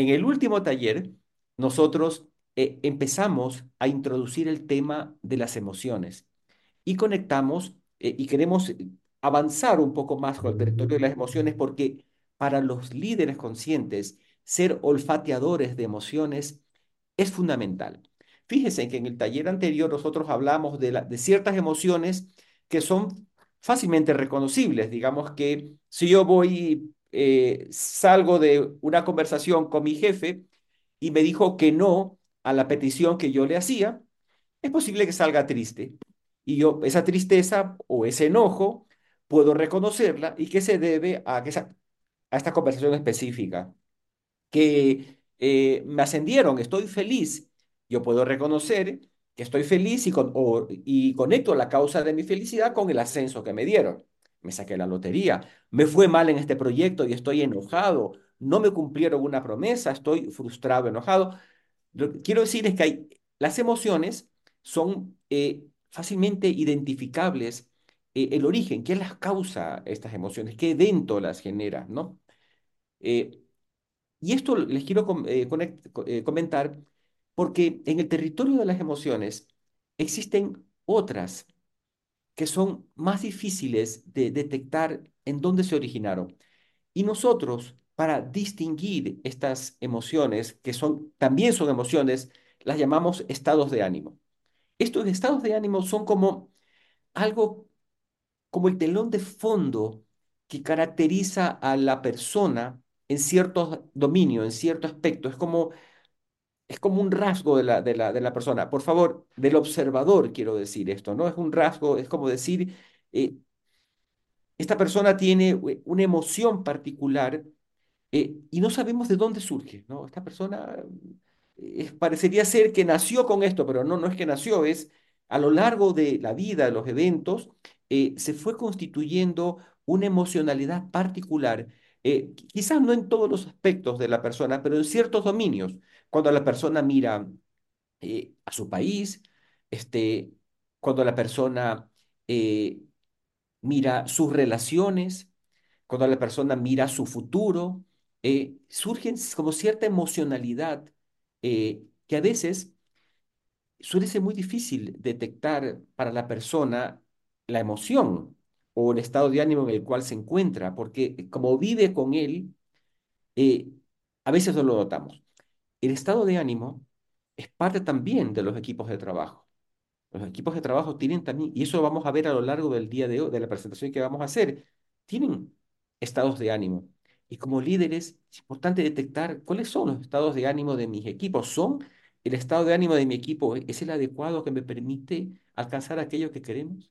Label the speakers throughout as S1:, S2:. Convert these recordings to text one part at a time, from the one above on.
S1: En el último taller, nosotros eh, empezamos a introducir el tema de las emociones y conectamos eh, y queremos avanzar un poco más con el territorio de las emociones porque para los líderes conscientes, ser olfateadores de emociones es fundamental. Fíjense que en el taller anterior nosotros hablamos de, de ciertas emociones que son fácilmente reconocibles. Digamos que si yo voy, eh, salgo de una conversación con mi jefe y me dijo que no a la petición que yo le hacía, es posible que salga triste. Y yo, esa tristeza o ese enojo, puedo reconocerla y que se debe a, a esta conversación específica. Que eh, me ascendieron, estoy feliz. Yo puedo reconocer que estoy feliz y, con, y conecto la causa de mi felicidad con el ascenso que me dieron. Me saqué la lotería, me fue mal en este proyecto y estoy enojado, no me cumplieron una promesa, estoy frustrado, enojado. Lo que quiero decir es que las emociones son eh, fácilmente identificables eh, el origen, qué las causa estas emociones, qué evento las genera, ¿no? Eh, y esto les quiero comentar porque en el territorio de las emociones existen otras que son más difíciles de detectar en dónde se originaron. Y nosotros, para distinguir estas emociones, que también son emociones, las llamamos estados de ánimo. Estos estados de ánimo son como algo, como el telón de fondo que caracteriza a la persona en ciertos dominios, en cierto aspecto. Es como es como un rasgo de la, de la, de la persona. Por favor, del observador quiero decir esto, ¿no? Es un rasgo, es como decir, eh, esta persona tiene eh, una emoción particular eh, y no sabemos de dónde surge, ¿no? Esta persona parecería ser que nació con esto, pero no, no es que nació, es a lo largo de la vida, de los eventos, se fue constituyendo una emocionalidad particular, quizás no en todos los aspectos de la persona, pero en ciertos dominios. Cuando la persona mira eh, a su país, este, cuando la persona eh, mira sus relaciones, cuando la persona mira su futuro, eh, surgen como cierta emocionalidad que a veces suele ser muy difícil detectar para la persona la emoción o el estado de ánimo en el cual se encuentra, porque como vive con él, a veces no lo notamos. El estado de ánimo es parte también de los equipos de trabajo. Los equipos de trabajo tienen también, y eso lo vamos a ver a lo largo del día de hoy, de la presentación que vamos a hacer, tienen estados de ánimo. Y como líderes es importante detectar cuáles son los estados de ánimo de mis equipos. ¿Son el estado de ánimo de mi equipo es el adecuado que me permite alcanzar aquello que queremos?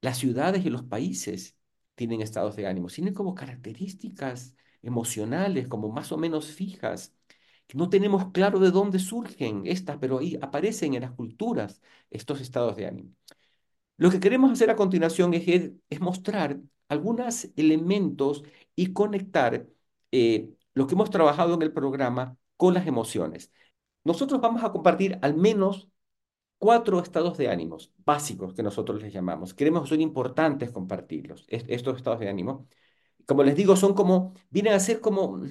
S1: Las ciudades y los países tienen estados de ánimo, tienen como características emocionales, como más o menos fijas, no tenemos claro de dónde surgen estas, pero ahí aparecen en las culturas estos estados de ánimo. Lo que queremos hacer a continuación es, es mostrar algunos elementos y conectar eh, lo que hemos trabajado en el programa con las emociones. Nosotros vamos a compartir al menos cuatro estados de ánimos básicos que nosotros les llamamos. Queremos, son importantes compartirlos, estos estados de ánimo. Como les digo, son como, vienen a ser como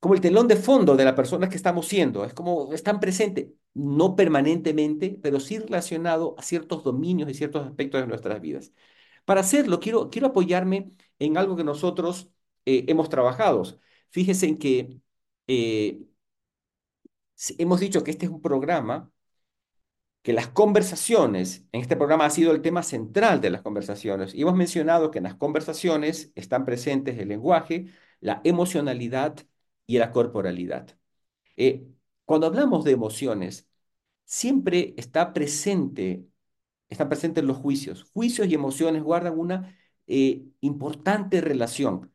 S1: como el telón de fondo de la persona que estamos siendo, es como están presentes, no permanentemente, pero sí relacionado a ciertos dominios y ciertos aspectos de nuestras vidas. Para hacerlo, quiero, quiero apoyarme en algo que nosotros eh, hemos trabajado. Fíjense en que eh, hemos dicho que este es un programa, que las conversaciones, en este programa ha sido el tema central de las conversaciones, y hemos mencionado que en las conversaciones están presentes el lenguaje, la emocionalidad, y la corporalidad. Eh, cuando hablamos de emociones, siempre está presente, están presentes los juicios. Juicios y emociones guardan una eh, importante relación.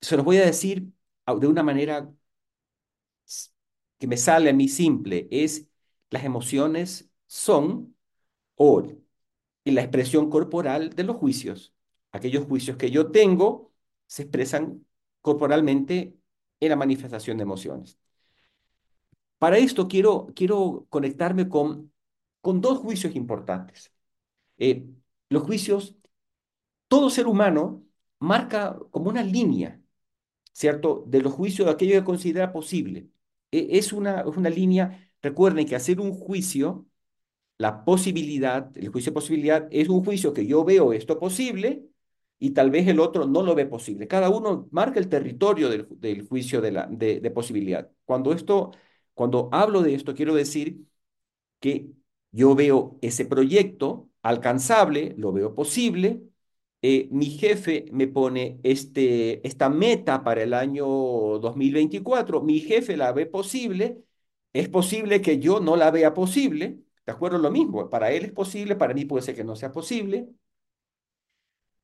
S1: Se los voy a decir de una manera que me sale a mí simple, es las emociones son o la expresión corporal de los juicios. Aquellos juicios que yo tengo se expresan corporalmente en la manifestación de emociones. Para esto quiero, quiero conectarme con, con dos juicios importantes. Eh, los juicios, todo ser humano marca como una línea ¿cierto? De los juicios de aquello que considera posible. E- Es una, es una línea, recuerden que hacer un juicio, la posibilidad, el juicio de posibilidad es un juicio que yo veo esto posible y tal vez el otro no lo ve posible. Cada uno marca el territorio del, del juicio de, la, de, posibilidad. Cuando esto, cuando hablo de esto, quiero decir que yo veo ese proyecto alcanzable, lo veo posible, eh, mi jefe me pone este, esta meta para el año 2024, mi jefe la ve posible, es posible que yo no la vea posible, ¿de acuerdo? Lo mismo, para él es posible, para mí puede ser que no sea posible.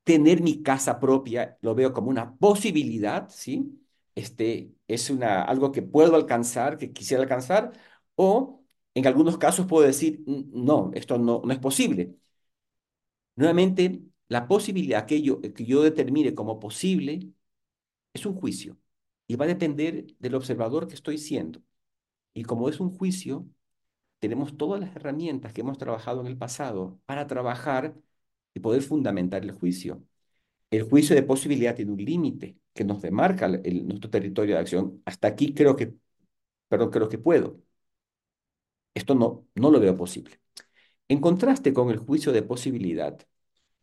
S1: Tener mi casa propia lo veo como una posibilidad, ¿sí? Este es una, algo que puedo alcanzar, que quisiera alcanzar, o en algunos casos puedo decir, no, esto no, no es posible. Nuevamente, la posibilidad que yo, que yo determine como posible es un juicio y va a depender del observador que estoy siendo. Y como es un juicio, tenemos todas las herramientas que hemos trabajado en el pasado para trabajar y poder fundamentar el juicio. El juicio de posibilidad tiene un límite que nos demarca el, nuestro territorio de acción. Hasta aquí creo que, perdón, creo que puedo. Esto no, no lo veo posible. En contraste con el juicio de posibilidad,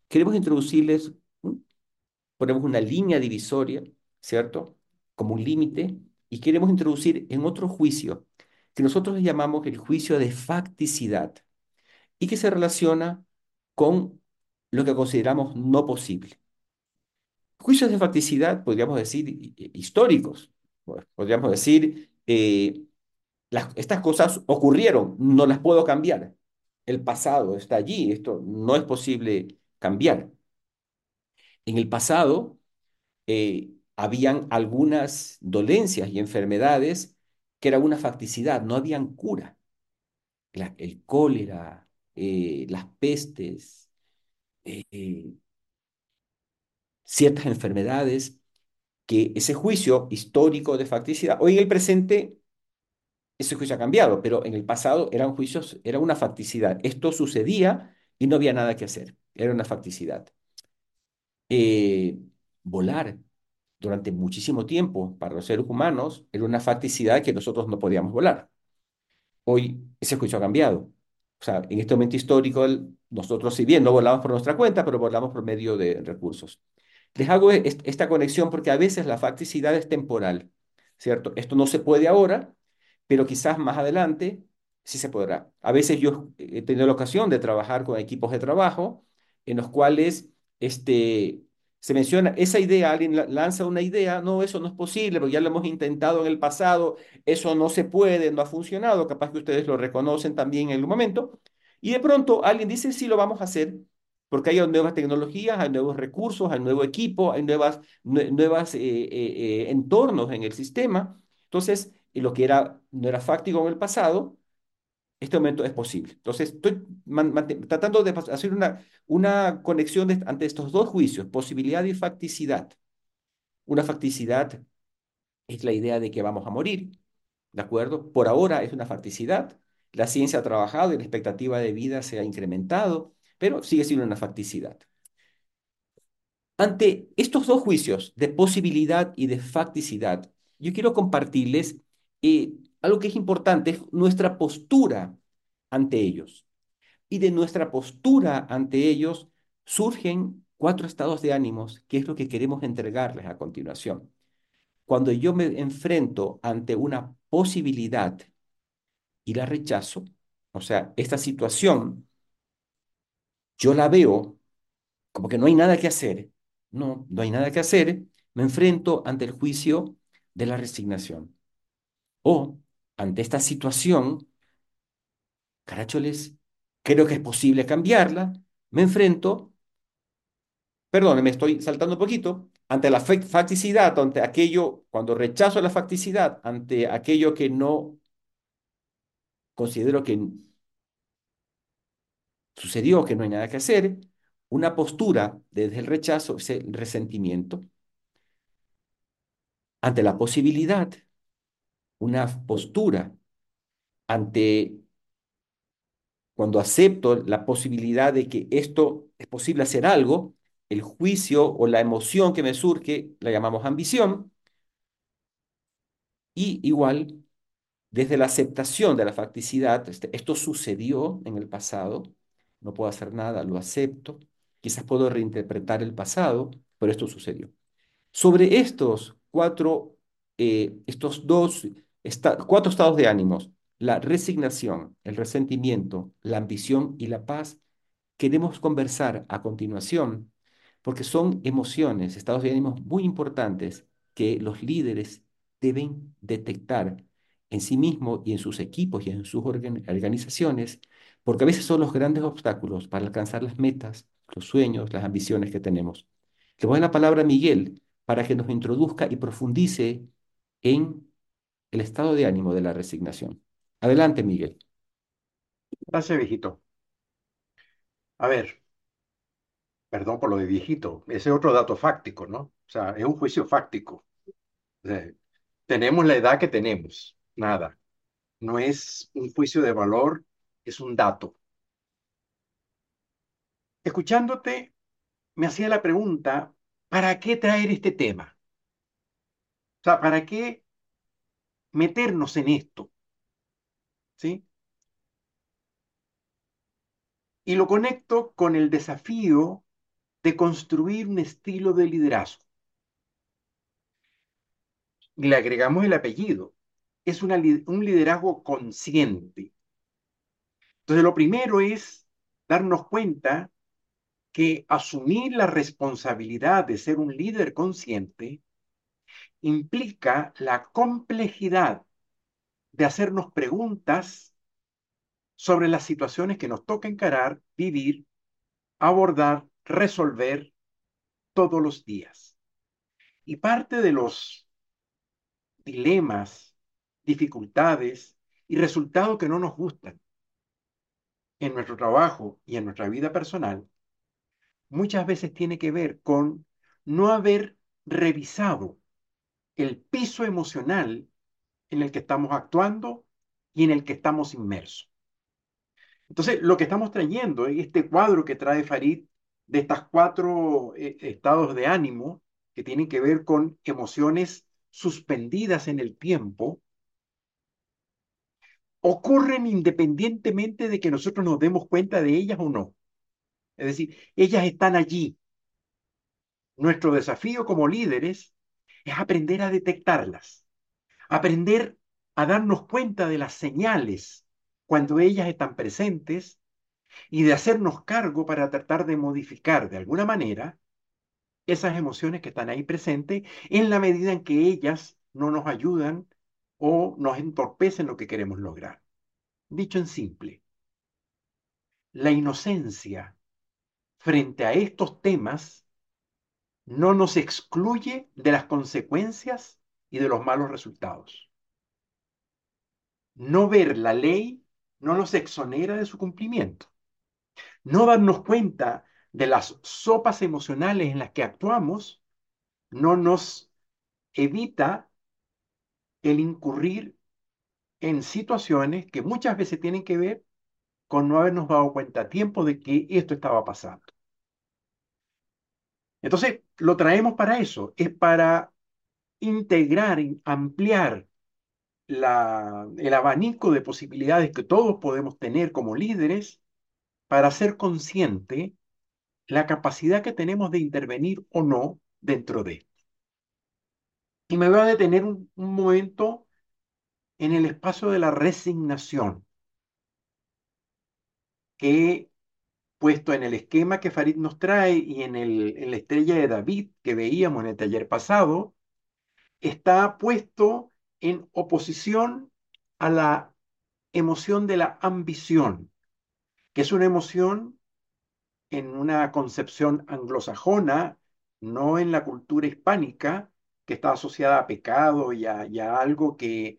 S1: queremos introducirles, ponemos una línea divisoria, ¿cierto? Como un límite, y queremos introducir en otro juicio, que nosotros llamamos el juicio de facticidad, y que se relaciona con lo que consideramos no posible. Juicios de facticidad, podríamos decir, históricos. Podríamos decir, eh, estas cosas ocurrieron, no las puedo cambiar. El pasado está allí, esto no es posible cambiar. En el pasado eh, habían algunas dolencias y enfermedades que eran una facticidad, no habían cura. El cólera, eh, las pestes, eh, ciertas enfermedades, que ese juicio histórico de facticidad, hoy en el presente ese juicio ha cambiado, pero en el pasado eran juicios, era una facticidad. Esto sucedía y no había nada que hacer, era una facticidad. Eh, volar durante muchísimo tiempo para los seres humanos era una facticidad que nosotros no podíamos volar. Hoy ese juicio ha cambiado. O sea, en este momento histórico, nosotros, si bien no volamos por nuestra cuenta, pero volamos por medio de recursos. Les hago esta conexión porque a veces la facticidad es temporal, ¿cierto? Esto no se puede ahora, pero quizás más adelante sí se podrá. A veces yo he tenido la ocasión de trabajar con equipos de trabajo en los cuales este, se menciona esa idea, alguien lanza una idea, no, eso no es posible, porque ya lo hemos intentado en el pasado, eso no se puede, no ha funcionado, capaz que ustedes lo reconocen también en el momento, y de pronto alguien dice, sí, lo vamos a hacer, porque hay nuevas tecnologías, hay nuevos recursos, hay nuevo equipo, hay nuevas, nuevas eh, eh, eh, entornos en el sistema. Entonces, lo que era, no era fáctico en el pasado, este momento es posible. Entonces, estoy tratando de hacer una, una conexión ante estos dos juicios, posibilidad y facticidad. Una facticidad es la idea de que vamos a morir, ¿de acuerdo? Por ahora es una facticidad. La ciencia ha trabajado y la expectativa de vida se ha incrementado, pero sigue siendo una facticidad. Ante estos dos juicios de posibilidad y de facticidad, yo quiero compartirles eh, algo que es importante, es nuestra postura ante ellos. Y de nuestra postura ante ellos surgen cuatro estados de ánimos, que es lo que queremos entregarles a continuación. Cuando yo me enfrento ante una posibilidad y la rechazo, o sea, esta situación, yo la veo como que no hay nada que hacer, no, no hay nada que hacer, me enfrento ante el juicio de la resignación. O ante esta situación, caracholes, creo que es posible cambiarla, me enfrento, perdón, me estoy saltando un poquito, ante la facticidad, ante aquello, cuando rechazo la facticidad, ante aquello que no considero que sucedió, que no hay nada que hacer, una postura desde el rechazo es el resentimiento. Ante la posibilidad, una postura ante cuando acepto la posibilidad de que esto es posible hacer algo, el juicio o la emoción que me surge la llamamos ambición. Y igual, desde la aceptación de la facticidad, este, esto sucedió en el pasado, no puedo hacer nada, lo acepto, quizás puedo reinterpretar el pasado, pero esto sucedió. Sobre estos cuatro, eh, estos dos, cuatro estados de ánimos, la resignación, el resentimiento, la ambición y la paz, queremos conversar a continuación porque son emociones, estados de ánimos muy importantes que los líderes deben detectar en sí mismos y en sus equipos y en sus organizaciones, porque a veces son los grandes obstáculos para alcanzar las metas, los sueños, las ambiciones que tenemos. Le voy a la palabra a Miguel para que nos introduzca y profundice en el estado de ánimo de la resignación. Adelante, Miguel.
S2: Gracias, viejito. A ver, perdón por lo de viejito, ese es otro dato fáctico, ¿no? O sea, es un juicio fáctico. tenemos la edad que tenemos, nada. No es un juicio de valor, es un dato. Escuchándote, me hacía la pregunta, ¿para qué traer este tema? O sea, ¿para qué meternos en esto? ¿Sí? Y lo conecto con el desafío de construir un estilo de liderazgo. Le agregamos el apellido. Es un liderazgo consciente. Entonces, lo primero es darnos cuenta que asumir la responsabilidad de ser un líder consciente implica la complejidad de hacernos preguntas sobre las situaciones que nos toca encarar, vivir, abordar, resolver todos los días. Y parte de los dilemas, dificultades y resultados que no nos gustan en nuestro trabajo y en nuestra vida personal, muchas veces tiene que ver con no haber revisado el piso emocional en el que estamos actuando y en el que estamos inmersos. Entonces, lo que estamos trayendo es este cuadro que trae Farid de estas cuatro eh, estados de ánimo que tienen que ver con emociones suspendidas en el tiempo, ocurren independientemente de que nosotros nos demos cuenta de ellas o no. Es decir, ellas están allí. Nuestro desafío como líderes es aprender a detectarlas, aprender a darnos cuenta de las señales cuando ellas están presentes y de hacernos cargo para tratar de modificar de alguna manera esas emociones que están ahí presentes en la medida en que ellas no nos ayudan o nos entorpecen lo que queremos lograr. Dicho en simple, la inocencia frente a estos temas no nos excluye de las consecuencias y de los malos resultados. No ver la ley no nos exonera de su cumplimiento. No darnos cuenta de las sopas emocionales en las que actuamos no nos evita el incurrir en situaciones que muchas veces tienen que ver con no habernos dado cuenta a tiempo de que esto estaba pasando. Entonces, lo traemos para eso, es para integrar, ampliar el abanico de posibilidades que todos podemos tener como líderes para ser consciente la capacidad que tenemos de intervenir o no dentro de esto. Y me voy a detener un, un momento en el espacio de la resignación, que puesto en el esquema que Farid nos trae y en, el, la estrella de David que veíamos en el taller pasado, está puesto en oposición a la emoción de la ambición, que es una emoción en una concepción anglosajona, no en la cultura hispánica, que está asociada a pecado y a algo que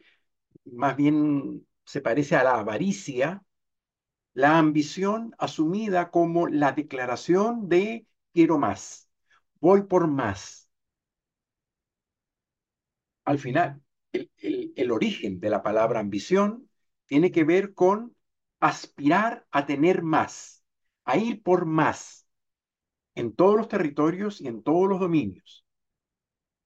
S2: más bien se parece a la avaricia, la ambición asumida como la declaración de quiero más, voy por más. Al final, el, origen de la palabra ambición tiene que ver con aspirar a tener más, a ir por más, en todos los territorios y en todos los dominios.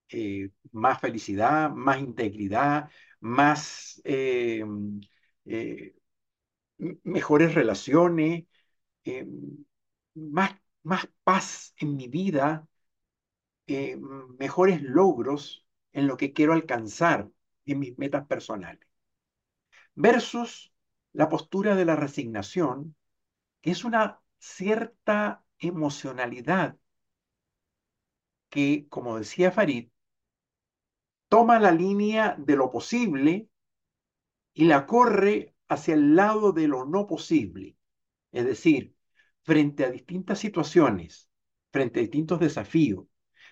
S2: eh, más felicidad, más integridad, más eh, eh, mejores relaciones, más, más paz en mi vida, mejores logros en lo que quiero alcanzar en mis metas personales. Versus la postura de la resignación, que es una cierta emocionalidad que, como decía Farid, toma la línea de lo posible y la corre hacia el lado de lo no posible. Es decir, frente a distintas situaciones, frente a distintos desafíos,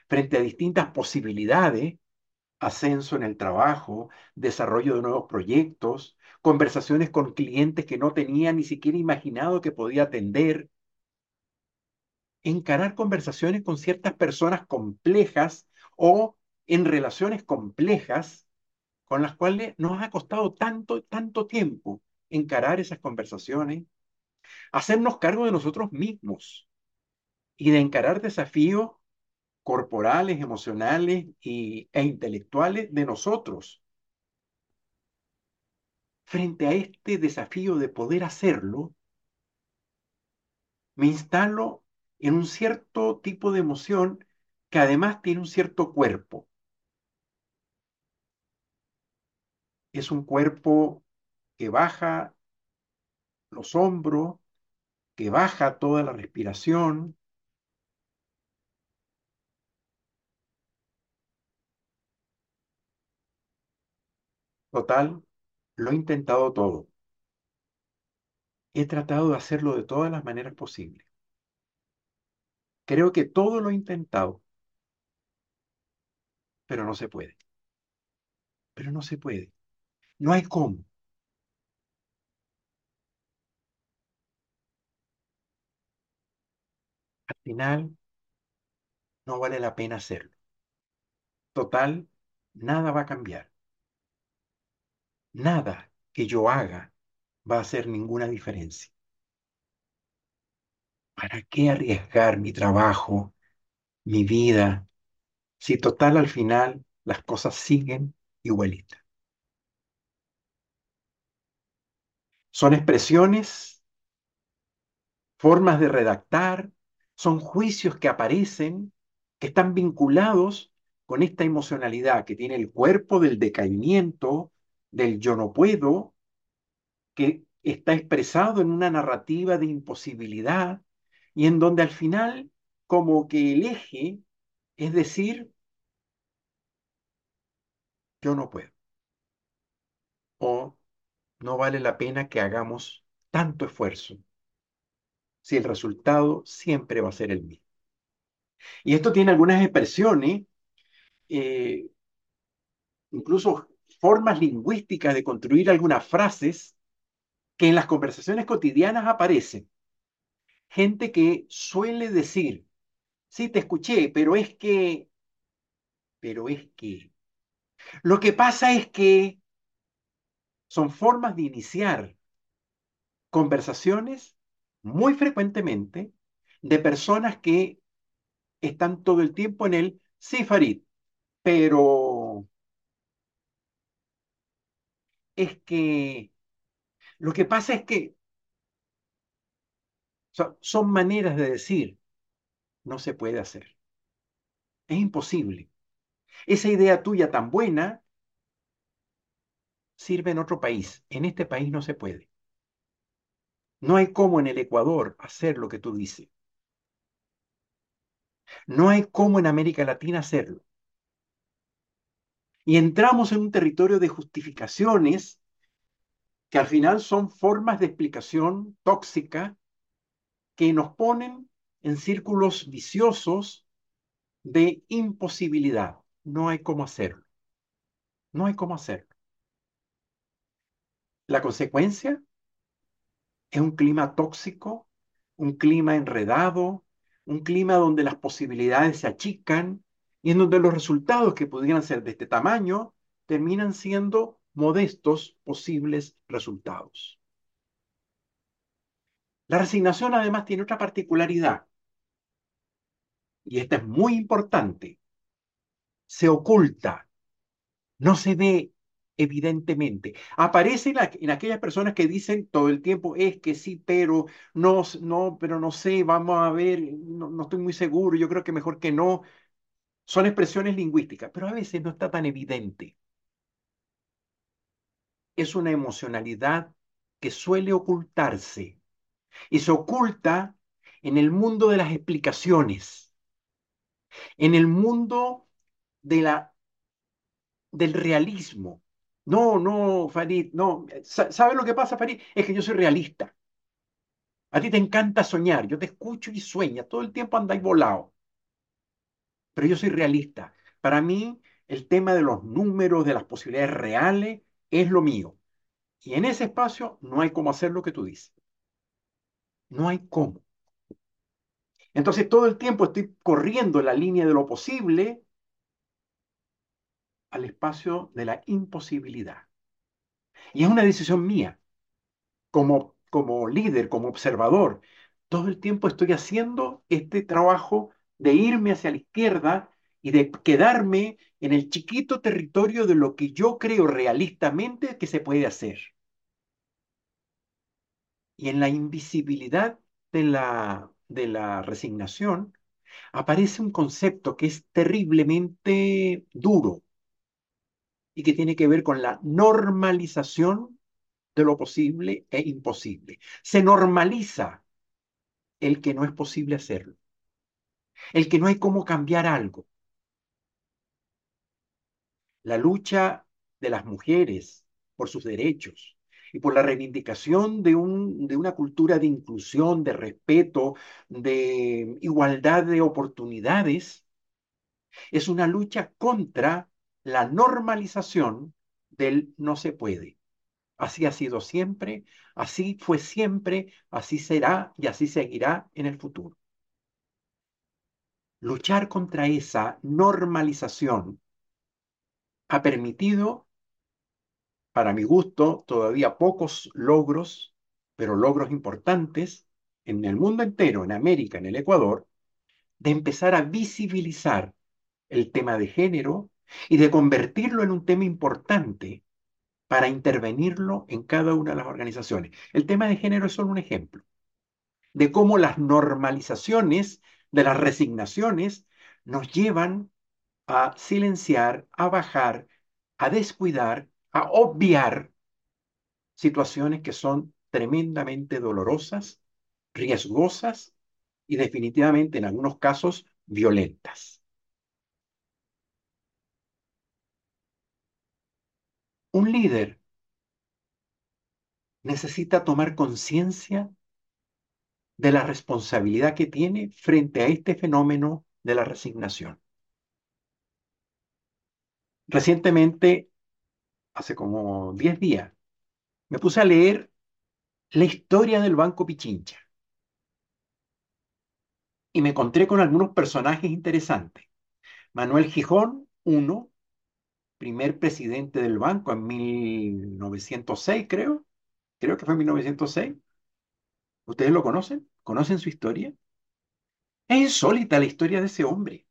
S2: frente a distintas posibilidades, ascenso en el trabajo, desarrollo de nuevos proyectos, conversaciones con clientes que no tenía ni siquiera imaginado que podía atender, encarar conversaciones con ciertas personas complejas o en relaciones complejas con las cuales nos ha costado tanto, tanto tiempo encarar esas conversaciones, hacernos cargo de nosotros mismos y de encarar desafíos corporales, emocionales y, e intelectuales de nosotros. Frente a este desafío de poder hacerlo, me instalo en un cierto tipo de emoción que además tiene un cierto cuerpo. Es un cuerpo que baja los hombros, que baja toda la respiración, Total, lo he intentado todo. He tratado de hacerlo de todas las maneras posibles. Creo que todo lo he intentado, pero no se puede. Pero no se puede. No hay cómo. No vale la pena hacerlo. Total, nada va a cambiar. Nada que yo haga va a hacer ninguna diferencia. ¿Para qué arriesgar mi trabajo, mi vida, si total al final las cosas siguen igualitas? Son expresiones, formas de redactar, son juicios que aparecen, que están vinculados con esta emocionalidad que tiene el cuerpo del decaimiento, del yo no puedo, que está expresado en una narrativa de imposibilidad y en donde al final como que el eje es decir, yo no puedo. O no vale la pena que hagamos tanto esfuerzo si el resultado siempre va a ser el mismo. Y esto tiene algunas expresiones, eh, incluso formas lingüísticas de construir algunas frases que en las conversaciones cotidianas aparecen. Gente que suele decir, sí, te escuché, pero es que, pero es que. Lo que pasa es que son formas de iniciar conversaciones muy frecuentemente de personas que están todo el tiempo en el, sí, Farid, pero es que lo que pasa es que son maneras de decir, no se puede hacer. Es imposible. Esa idea tuya tan buena sirve en otro país. En este país no se puede. No hay cómo en el Ecuador hacer lo que tú dices. No hay cómo en América Latina hacerlo. Y entramos en un territorio de justificaciones que al final son formas de explicación tóxica que nos ponen en círculos viciosos de imposibilidad. No hay cómo hacerlo. No hay cómo hacerlo. La consecuencia es un clima tóxico, un clima enredado, un clima donde las posibilidades se achican y en donde los resultados que pudieran ser de este tamaño terminan siendo modestos posibles resultados. La resignación además tiene otra particularidad, y esta es muy importante. se oculta, no se ve evidentemente. Aparece en, en, aquellas personas que dicen todo el tiempo, es que sí, pero no, no, pero no sé, vamos a ver, no, no estoy muy seguro, yo creo que mejor que no. Son expresiones lingüísticas, pero a veces no está tan evidente. Es una emocionalidad que suele ocultarse y se oculta en el mundo de las explicaciones, en el mundo de la, del realismo. No, no, Farid, no. ¿Sabes lo que pasa, Farid? Es que yo soy realista. A ti te encanta soñar, yo te escucho y sueñas, todo el tiempo andáis volado. Pero yo soy realista. Para mí, el tema de los números, de las posibilidades reales, es lo mío. Y en ese espacio no hay cómo hacer lo que tú dices. No hay cómo. Entonces todo el tiempo estoy corriendo en la línea de lo posible al espacio de la imposibilidad. Y es una decisión mía, como, como líder, como observador. Todo el tiempo estoy haciendo este trabajo de irme hacia la izquierda y de quedarme en el chiquito territorio de lo que yo creo realistamente que se puede hacer. Y en la invisibilidad de la, de la resignación aparece un concepto que es terriblemente duro y que tiene que ver con la normalización de lo posible e imposible. Se normaliza el que no es posible hacerlo, el que no hay cómo cambiar algo. La lucha de las mujeres por sus derechos, y por la reivindicación de, un, de una cultura de inclusión, de respeto, de igualdad de oportunidades, es una lucha contra la normalización del no se puede. Así ha sido siempre, así fue siempre, así será y así seguirá en el futuro. Luchar contra esa normalización ha permitido para mi gusto, todavía pocos logros, pero logros importantes en el mundo entero, en América, en el Ecuador, de empezar a visibilizar el tema de género y de convertirlo en un tema importante para intervenirlo en cada una de las organizaciones. El tema de género es solo un ejemplo de cómo las normalizaciones de las resignaciones nos llevan a silenciar, a bajar, a descuidar a obviar situaciones que son tremendamente dolorosas, riesgosas y definitivamente en algunos casos violentas. Un líder necesita tomar conciencia de la responsabilidad que tiene frente a este fenómeno de la resignación. Recientemente hace como 10 días, me puse a leer la historia del Banco Pichincha. Y me encontré con algunos personajes interesantes. Manuel Gijón, uno, primer presidente del banco en 1906, creo. Creo que fue en 1906. ¿Ustedes lo conocen? ¿Conocen su historia? Es insólita la historia de ese hombre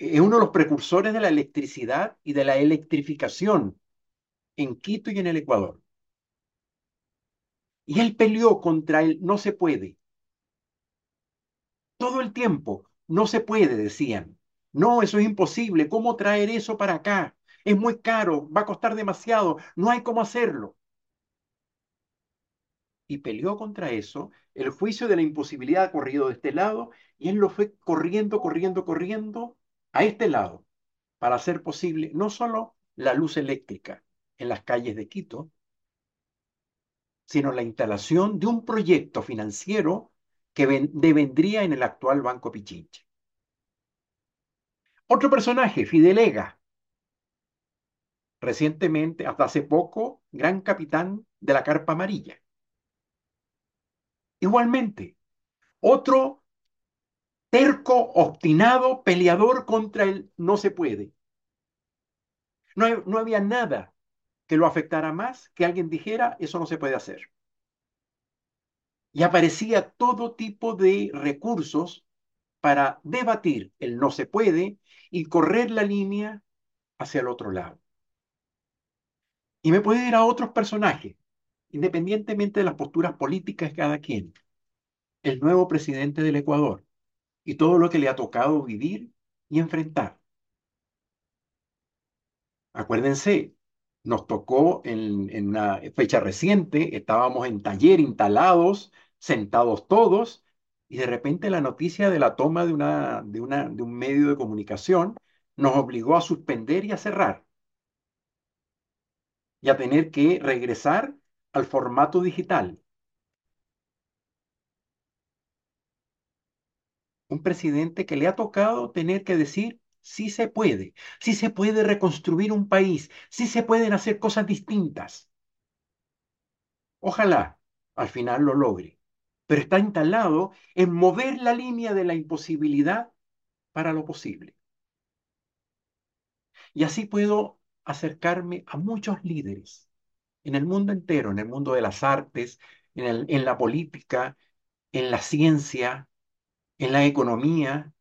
S2: es uno de los precursores de la electricidad y de la electrificación en Quito y en el Ecuador. Y él peleó contra él, no se puede. Todo el tiempo, no se puede, decían. No, eso es imposible. ¿Cómo traer eso para acá? Es muy caro, va a costar demasiado, no hay cómo hacerlo. Y peleó contra eso. El juicio de la imposibilidad ha corrido de este lado y él lo fue corriendo, corriendo, corriendo a este lado para hacer posible no solo la luz eléctrica en las calles de Quito, sino la instalación de un proyecto financiero que devendría en el actual Banco Pichincha. Otro personaje, Fidelega, recientemente, hasta hace poco, gran capitán de la Carpa Amarilla. Igualmente, otro terco, obstinado, peleador contra él, no se puede. No, no había nada que lo afectara más que alguien dijera, eso no se puede hacer. Y aparecía todo tipo de recursos para debatir el no se puede y correr la línea hacia el otro lado. Y me puede ir a otros personajes, independientemente de las posturas políticas de cada quien. El nuevo presidente del Ecuador y todo lo que le ha tocado vivir y enfrentar. Acuérdense, nos tocó en, en una fecha reciente, estábamos en taller instalados, sentados todos, y de repente la noticia de la toma de, una, de, una, de un medio de comunicación nos obligó a suspender y a cerrar y a tener que regresar al formato digital. Un presidente que le ha tocado tener que decir, sí se puede, sí se puede reconstruir un país, sí se pueden hacer cosas distintas. Ojalá al final lo logre, pero está instalado en mover la línea de la imposibilidad para lo posible. Y así puedo acercarme a muchos líderes en el mundo entero, en el mundo de las artes, en, el, en la política, en la ciencia, en la economía,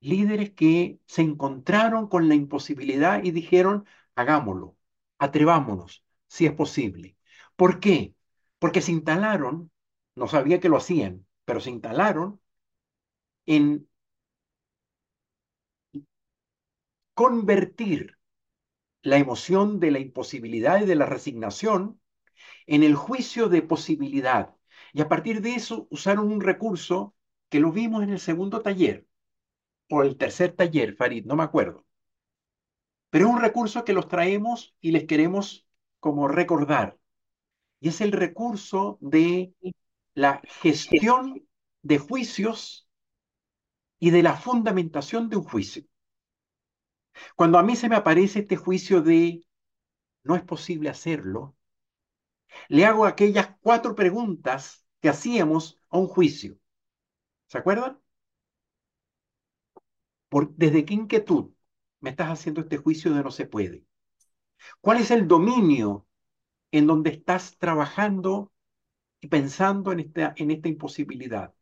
S2: líderes que se encontraron con la imposibilidad y dijeron, hagámoslo, atrevámonos, si es posible. ¿Por qué? Porque se instalaron, no sabía que lo hacían, pero se instalaron en convertir la emoción de la imposibilidad y de la resignación en el juicio de posibilidad. Y a partir de eso usaron un recurso que lo vimos en el segundo taller, o el tercer taller, Farid, no me acuerdo. Pero es un recurso que los traemos y les queremos como recordar. Y es el recurso de la gestión de juicios y de la fundamentación de un juicio. Cuando a mí se me aparece este juicio de no es posible hacerlo, le hago aquellas cuatro preguntas que hacíamos a un juicio. ¿Se acuerdan? Por, ¿Desde qué inquietud me estás haciendo este juicio de no se puede? ¿Cuál es el dominio en donde estás trabajando y pensando en esta, en esta imposibilidad?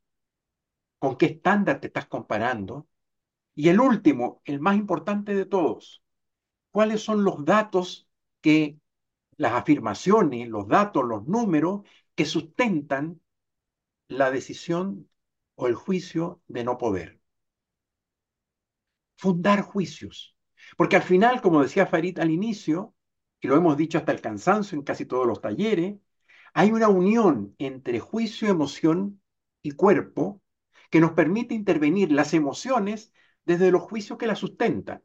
S2: ¿Con qué estándar te estás comparando? Y el último, el más importante de todos, ¿cuáles son los datos que, las afirmaciones, los datos, los números que sustentan la decisión o el juicio de no poder? Fundar juicios. Porque al final, como decía Farid al inicio, y lo hemos dicho hasta el cansancio en casi todos los talleres, hay una unión entre juicio, emoción y cuerpo que nos permite intervenir las emociones desde los juicios que la sustentan.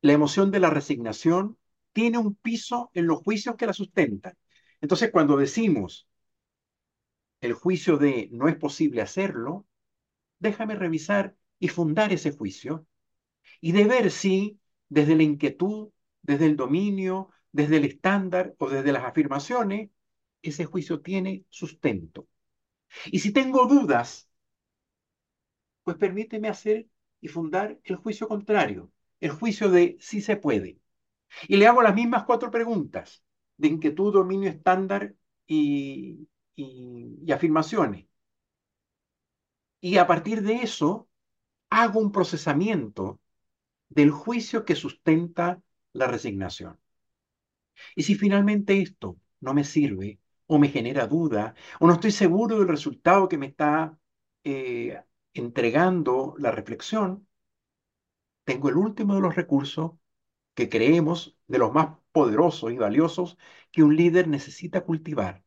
S2: La emoción de la resignación tiene un piso en los juicios que la sustentan. Entonces, cuando decimos el juicio de no es posible hacerlo, déjame revisar y fundar ese juicio y de ver si desde la inquietud, desde el dominio, desde el estándar o desde las afirmaciones, ese juicio tiene sustento. Y si tengo dudas pues permíteme hacer y fundar el juicio contrario, el juicio de si se puede. Y le hago las mismas cuatro preguntas de inquietud, dominio estándar y, y afirmaciones. Y a partir de eso, hago un procesamiento del juicio que sustenta la resignación. Y si finalmente esto no me sirve o me genera duda o no estoy seguro del resultado que me está eh, entregando la reflexión, tengo el último de los recursos que creemos de los más poderosos y valiosos que un líder necesita cultivar,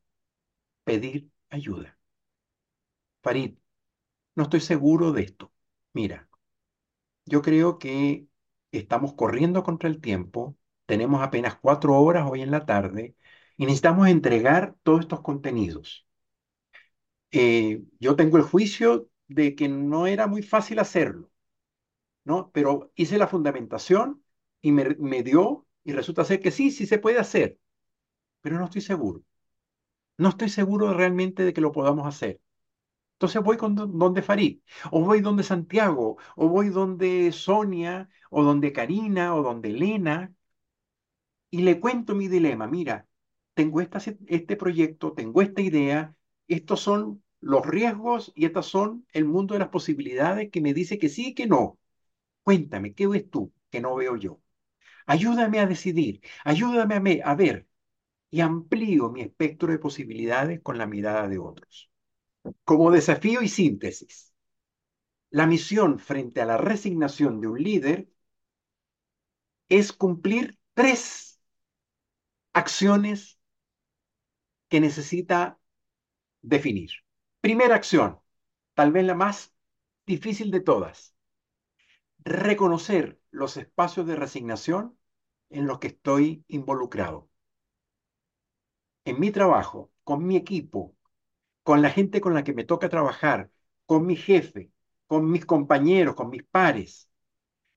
S2: pedir ayuda. Farid, no estoy seguro de esto. Mira, yo creo que estamos corriendo contra el tiempo, tenemos apenas cuatro horas hoy en la tarde y necesitamos entregar todos estos contenidos. Eh, yo tengo el juicio de que no era muy fácil hacerlo, ¿no? Pero hice la fundamentación y me, me dio, y resulta ser que sí, sí se puede hacer, pero no estoy seguro. No estoy seguro realmente de que lo podamos hacer. Entonces voy con donde Farid, o voy donde Santiago, o voy donde Sonia, o donde Karina, o donde Elena, y le cuento mi dilema. Mira, tengo este proyecto, tengo esta idea, estos son los riesgos y estas son el mundo de las posibilidades que me dice que sí y que no. Cuéntame, ¿qué ves tú que no veo yo? Ayúdame a decidir, ayúdame a, me, a ver y amplío mi espectro de posibilidades con la mirada de otros. Como desafío y síntesis, la misión frente a la resignación de un líder es cumplir tres acciones que necesita definir. Primera acción, tal vez la más difícil de todas, reconocer los espacios de resignación en los que estoy involucrado. En mi trabajo, con mi equipo, con la gente con la que me toca trabajar, con mi jefe, con mis compañeros, con mis pares,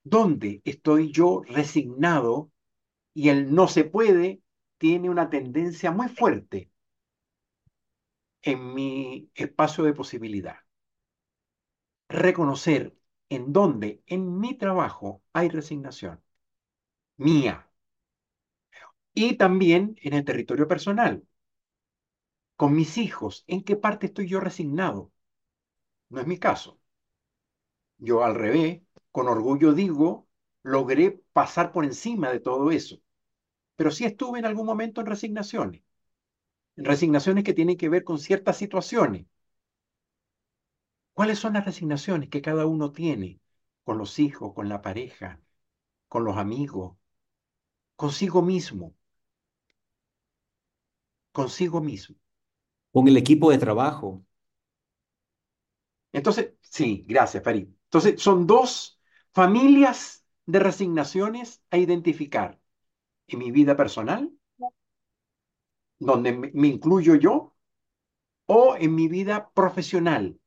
S2: ¿dónde estoy yo resignado y el no se puede tiene una tendencia muy fuerte en mi espacio de posibilidad. Reconocer en dónde en mi trabajo hay resignación mía. Y también en el territorio personal. Con mis hijos, ¿en qué parte estoy yo resignado? No es mi caso. Yo al revés, con orgullo digo, logré pasar por encima de todo eso. Pero sí estuve en algún momento en resignaciones resignaciones que tienen que ver con ciertas situaciones. ¿Cuáles son las resignaciones que cada uno tiene con los hijos, con la pareja, con los amigos, consigo mismo? Consigo mismo.
S1: Con el equipo de trabajo.
S2: Entonces, sí, gracias, Farid. Entonces, son dos familias de resignaciones a identificar en mi vida personal donde me incluyo yo, o en mi vida profesional,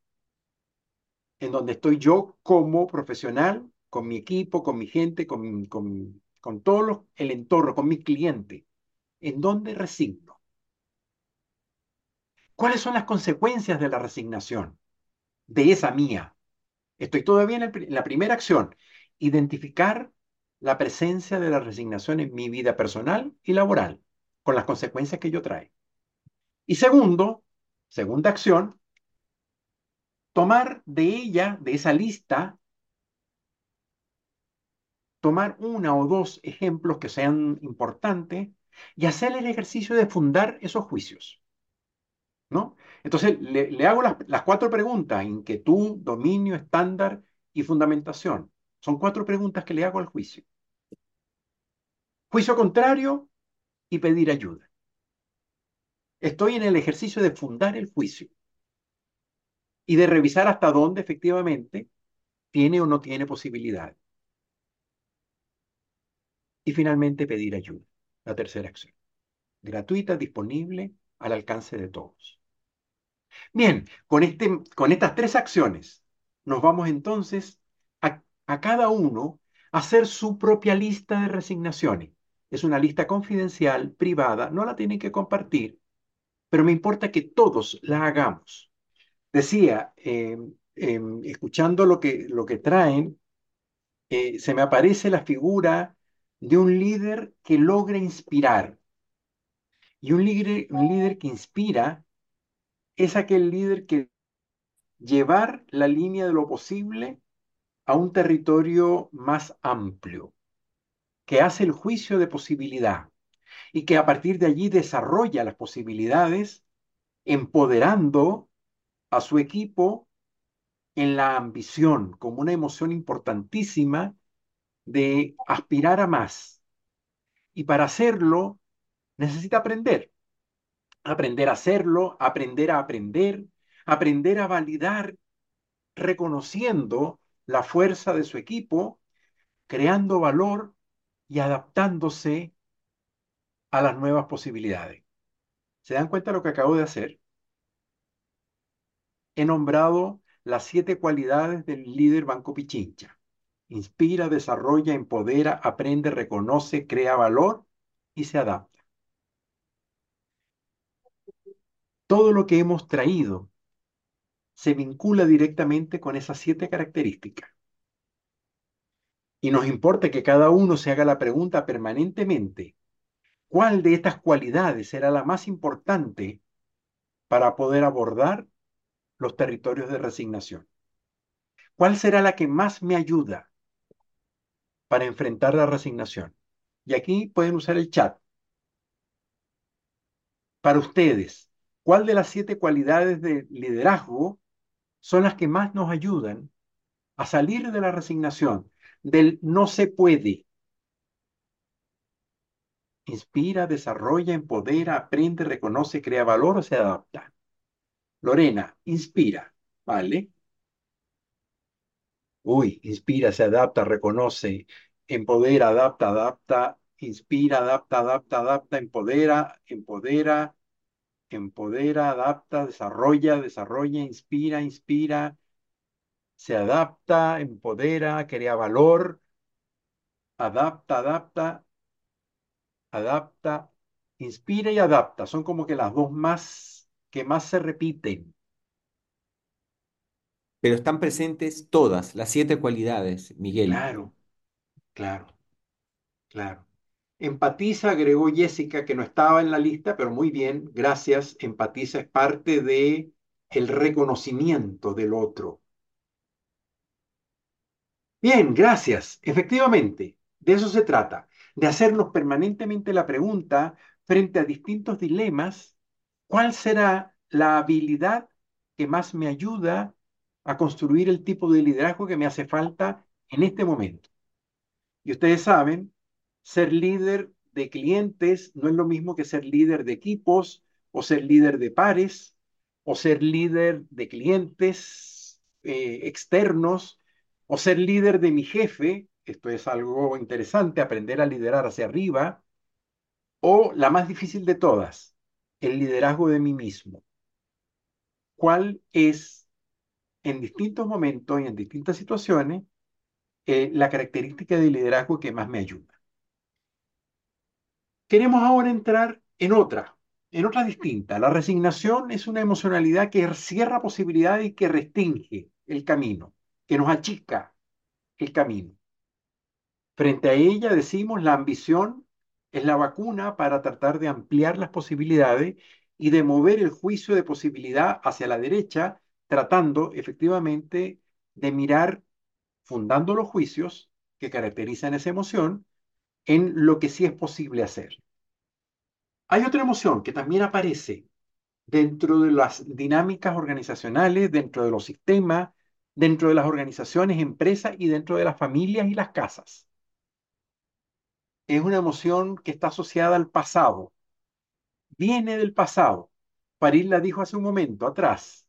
S2: en donde estoy yo como profesional, con mi equipo, con mi gente, con, con, con todo el entorno, con mi cliente, en donde resigno. ¿Cuáles son las consecuencias de la resignación? De esa mía. Estoy todavía en la primera acción, identificar la presencia de la resignación en mi vida personal y laboral con las consecuencias que ello trae. Y segundo, segunda acción, tomar de ella, de esa lista, tomar una o dos ejemplos que sean importantes y hacer el ejercicio de fundar esos juicios. ¿No? Entonces, le, hago las, las, cuatro preguntas, inquietud, dominio, estándar y fundamentación. Son cuatro preguntas que le hago al juicio. Juicio contrario, y pedir ayuda. Estoy en el ejercicio de fundar el juicio y de revisar hasta dónde efectivamente tiene o no tiene posibilidad. Y finalmente pedir ayuda, la tercera acción. Gratuita, disponible, al alcance de todos. Bien, con, este, con estas tres acciones nos vamos entonces a, a cada uno a hacer su propia lista de resignaciones es una lista confidencial, privada, no la tienen que compartir, pero me importa que todos la hagamos. Decía, em, em, escuchando lo que, lo que traen, eh, se me aparece la figura de un líder que logra inspirar. Y un líder, un líder que inspira es aquel líder que llevar la línea de lo posible a un territorio más amplio que hace el juicio de posibilidad y que a partir de allí desarrolla las posibilidades, empoderando a su equipo en la ambición como una emoción importantísima de aspirar a más. Y para hacerlo necesita aprender. Aprender a hacerlo, aprender a aprender, aprender a validar, reconociendo la fuerza de su equipo, creando valor y adaptándose a las nuevas posibilidades. ¿Se dan cuenta de lo que acabo de hacer? He nombrado las siete cualidades del líder Banco Pichincha. Inspira, desarrolla, empodera, aprende, reconoce, crea valor y se adapta. Todo lo que hemos traído se vincula directamente con esas siete características. Y nos importa que cada uno se haga la pregunta permanentemente, ¿cuál de estas cualidades será la más importante para poder abordar los territorios de resignación. ¿Cuál será la que más me ayuda para enfrentar la resignación? Y aquí pueden usar el chat. Para ustedes, ¿cuál de las siete cualidades de liderazgo son las que más nos ayudan a salir de la resignación, del no se puede? Inspira, desarrolla, empodera, aprende, reconoce, crea valor o se adapta. Lorena, inspira, ¿vale? Uy, inspira, se adapta, reconoce, empodera, adapta, adapta, inspira, adapta, adapta, adapta, empodera, empodera, empodera, adapta, desarrolla, desarrolla, inspira, inspira, se adapta, empodera, crea valor, adapta, adapta, adapta, inspira y adapta. Son como que las dos más que más se repiten.
S1: Pero están presentes todas, las siete cualidades, Miguel.
S2: Claro, claro, claro. Empatiza, agregó Jessica, que no estaba en la lista, pero muy bien, gracias. Empatiza es parte de el reconocimiento del otro. Bien, gracias. Efectivamente, de eso se trata, de hacernos permanentemente la pregunta frente a distintos dilemas, ¿cuál será la habilidad que más me ayuda a construir el tipo de liderazgo que me hace falta en este momento? Y ustedes saben, ser líder de clientes no es lo mismo que ser líder de equipos o ser líder de pares o ser líder de clientes eh, externos o ser líder de mi jefe, esto es algo interesante, aprender a liderar hacia arriba, o la más difícil de todas, el liderazgo de mí mismo. ¿Cuál es en distintos momentos y en distintas situaciones eh, la característica de liderazgo que más me ayuda? Queremos ahora entrar en otra, en otra distinta. La resignación es una emocionalidad que cierra posibilidades y que restringe el camino, que nos achica el camino. Frente a ella decimos la ambición es la vacuna para tratar de ampliar las posibilidades y de mover el juicio de posibilidad hacia la derecha, tratando efectivamente de mirar, fundando los juicios que caracterizan esa emoción, en lo que sí es posible hacer. Hay otra emoción que también aparece dentro de las dinámicas organizacionales, dentro de los sistemas, dentro de las organizaciones, empresas y dentro de las familias y las casas. Es una emoción que está asociada al pasado. Viene del pasado. París la dijo hace un momento atrás.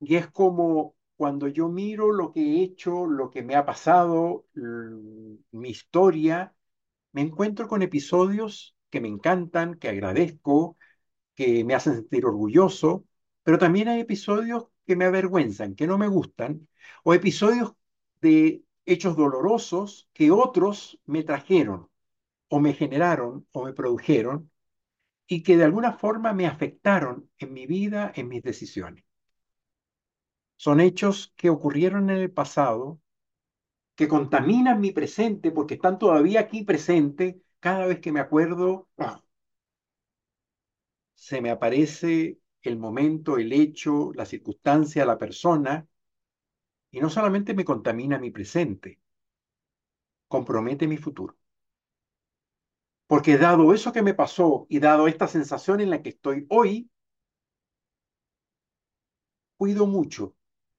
S2: Y es como cuando yo miro lo que he hecho, lo que me ha pasado, mi historia, me encuentro con episodios que me encantan, que agradezco, que me hacen sentir orgulloso, pero también hay episodios que me avergüenzan, que no me gustan, o episodios de hechos dolorosos que otros me trajeron, o me generaron, o me produjeron, y que de alguna forma me afectaron en mi vida, en mis decisiones. Son hechos que ocurrieron en el pasado, que contaminan mi presente porque están todavía aquí presentes cada vez que me acuerdo, se me aparece el momento, el hecho, la circunstancia, la persona, y no solamente me contamina mi presente, compromete mi futuro. Porque dado eso que me pasó y dado esta sensación en la que estoy hoy, cuido mucho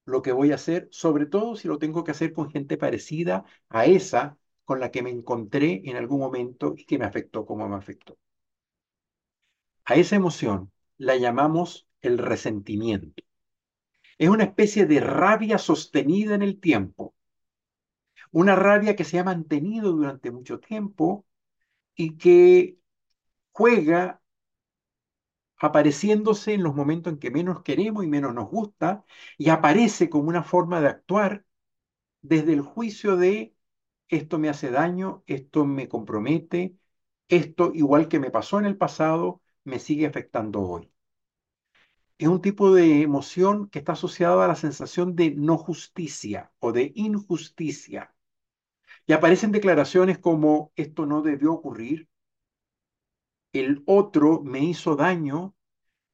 S2: lo que voy a hacer, sobre todo si lo tengo que hacer con gente parecida a esa con la que me encontré en algún momento y que me afectó como me afectó. A esa emoción la llamamos el resentimiento. Es una especie de rabia sostenida en el tiempo. Una rabia que se ha mantenido durante mucho tiempo y que juega apareciéndose en los momentos en que menos queremos y menos nos gusta y aparece como una forma de actuar desde el juicio de esto me hace daño, esto me compromete, esto, igual que me pasó en el pasado, me sigue afectando hoy. Es un tipo de emoción que está asociado a la sensación de no justicia o de injusticia. Y aparecen declaraciones como esto no debió ocurrir, el otro me hizo daño,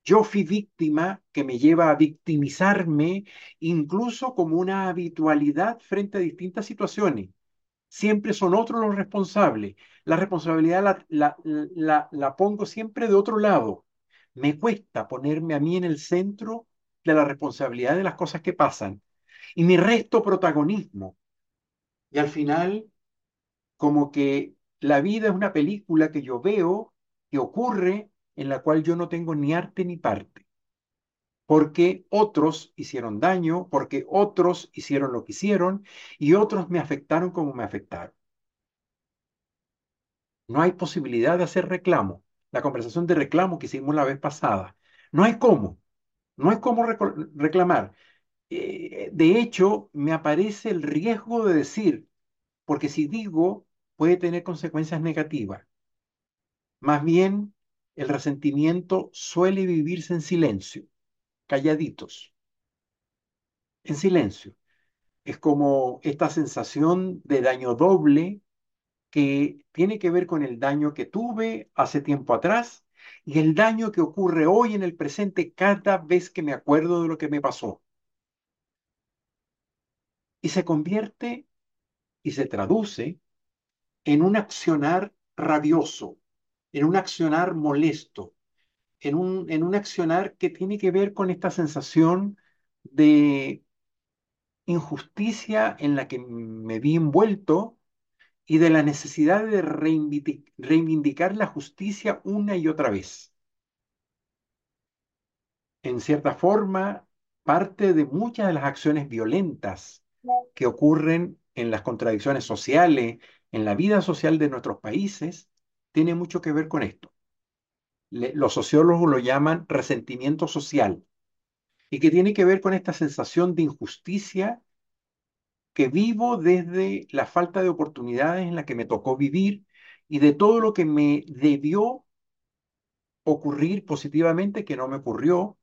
S2: yo fui víctima que me lleva a victimizarme incluso como una habitualidad frente a distintas situaciones. Siempre son otros los responsables. La responsabilidad la, la, la, la pongo siempre de otro lado. Me cuesta ponerme a mí en el centro de la responsabilidad de las cosas que pasan y mi resto protagonismo. Y al final, como que la vida es una película que yo veo que ocurre en la cual yo no tengo ni arte ni parte. Porque otros hicieron daño, porque otros hicieron lo que hicieron y otros me afectaron como me afectaron. No hay posibilidad de hacer reclamo. La conversación de reclamo que hicimos la vez pasada. No hay cómo. No hay cómo reclamar. Eh, de hecho, me aparece el riesgo de decir, porque si digo, puede tener consecuencias negativas. Más bien, el resentimiento suele vivirse en silencio, calladitos, en silencio. Es como esta sensación de daño doble que tiene que ver con el daño que tuve hace tiempo atrás y el daño que ocurre hoy en el presente cada vez que me acuerdo de lo que me pasó. Y se convierte y se traduce en un accionar rabioso, en un accionar molesto, en un, en un accionar que tiene que ver con esta sensación de injusticia en la que me vi envuelto y de la necesidad de reivindicar la justicia una y otra vez. En cierta forma, parte de muchas de las acciones violentas que ocurren en las contradicciones sociales, en la vida social de nuestros países, tiene mucho que ver con esto. Los sociólogos lo llaman resentimiento social y que tiene que ver con esta sensación de injusticia que vivo desde la falta de oportunidades en la que me tocó vivir y de todo lo que me debió ocurrir positivamente que no me ocurrió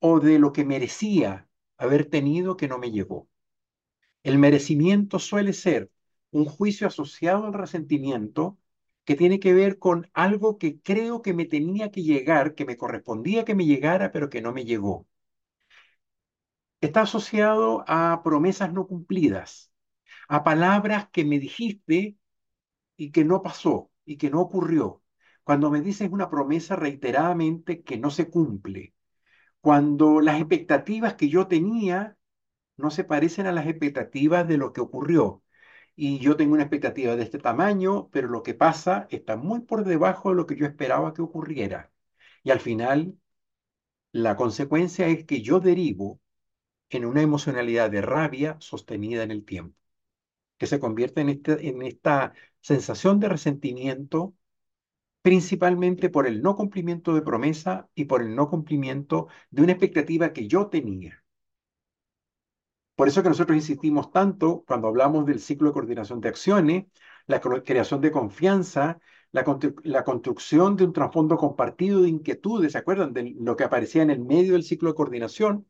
S2: o de lo que merecía haber tenido que no me llegó. El merecimiento suele ser un juicio asociado al resentimiento que tiene que ver con algo que creo que me tenía que llegar, que me correspondía que me llegara, pero que no me llegó. Está asociado a promesas no cumplidas, a palabras que me dijiste y que no pasó y que no ocurrió. Cuando me dices una promesa reiteradamente que no se cumple, cuando las expectativas que yo tenía no se parecen a las expectativas de lo que ocurrió y yo tengo una expectativa de este tamaño, pero lo que pasa está muy por debajo de lo que yo esperaba que ocurriera. Y al final, la consecuencia es que yo derivo en una emocionalidad de rabia sostenida en el tiempo, que se convierte en, este, en esta sensación de resentimiento principalmente por el no cumplimiento de promesa y por el no cumplimiento de una expectativa que yo tenía. Por eso que nosotros insistimos tanto cuando hablamos del ciclo de coordinación de acciones, la creación de confianza, la, la construcción de un trasfondo compartido de inquietudes, ¿se acuerdan de lo que aparecía en el medio del ciclo de coordinación?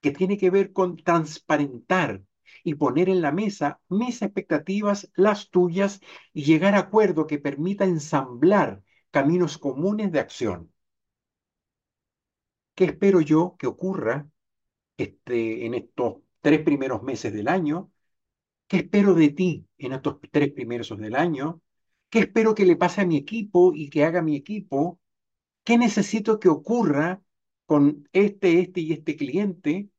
S2: Que tiene que ver con transparentar y poner en la mesa mis expectativas, las tuyas, y llegar a acuerdo que permita ensamblar caminos comunes de acción. ¿Qué espero yo que ocurra este, en estos tres primeros meses del año? ¿Qué espero de ti en estos tres primeros del año? ¿Qué espero que le pase a mi equipo y que haga mi equipo? ¿Qué necesito que ocurra con este, este y este cliente?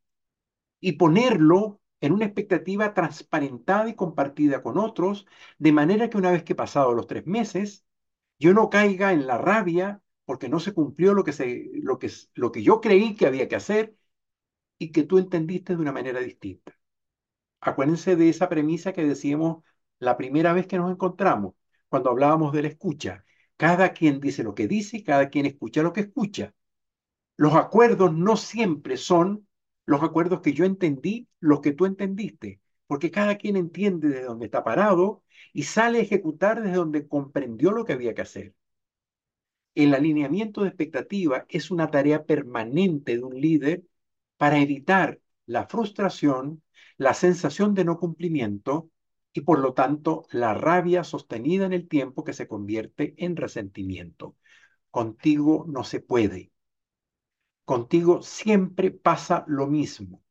S2: Y ponerlo en una expectativa transparentada y compartida con otros, de manera que una vez que pasados los tres meses, yo no caiga en la rabia porque no se cumplió lo que, se, lo que, lo que yo creí que había que hacer y que tú entendiste de una manera distinta. Acuérdense de esa premisa que decíamos la primera vez que nos encontramos, cuando hablábamos de la escucha. Cada quien dice lo que dice y cada quien escucha lo que escucha. Los acuerdos no siempre son los acuerdos que yo entendí, los que tú entendiste, porque cada quien entiende desde dónde está parado y sale a ejecutar desde donde comprendió lo que había que hacer. El alineamiento de expectativa es una tarea permanente de un líder para evitar la frustración, la sensación de no cumplimiento y por lo tanto la rabia sostenida en el tiempo que se convierte en resentimiento. Contigo no se puede. contigo siempre pasa lo mismo.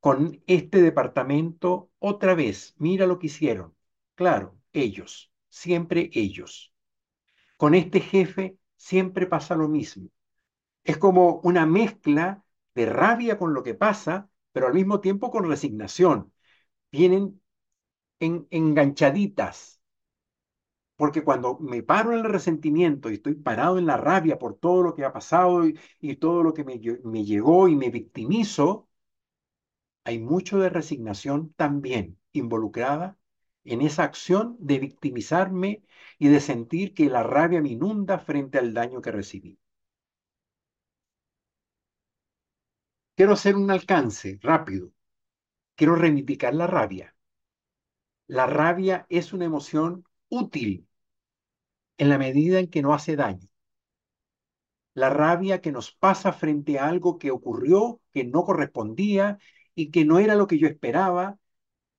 S2: Con este departamento, otra vez, mira lo que hicieron. Claro, ellos, siempre ellos. Con este jefe, siempre pasa lo mismo. Es como una mezcla de rabia con lo que pasa, pero al mismo tiempo con resignación. Vienen en, enganchaditas. Porque cuando me paro en el resentimiento y estoy parado en la rabia por todo lo que ha pasado y, todo lo que me, me llegó y me victimizo, hay mucho de resignación también involucrada en esa acción de victimizarme y de sentir que la rabia me inunda frente al daño que recibí. Quiero hacer un alcance rápido. Quiero reivindicar la rabia. La rabia es una emoción útil en la medida en que no hace daño. La rabia que nos pasa frente a algo que ocurrió, que no correspondía y que no era lo que yo esperaba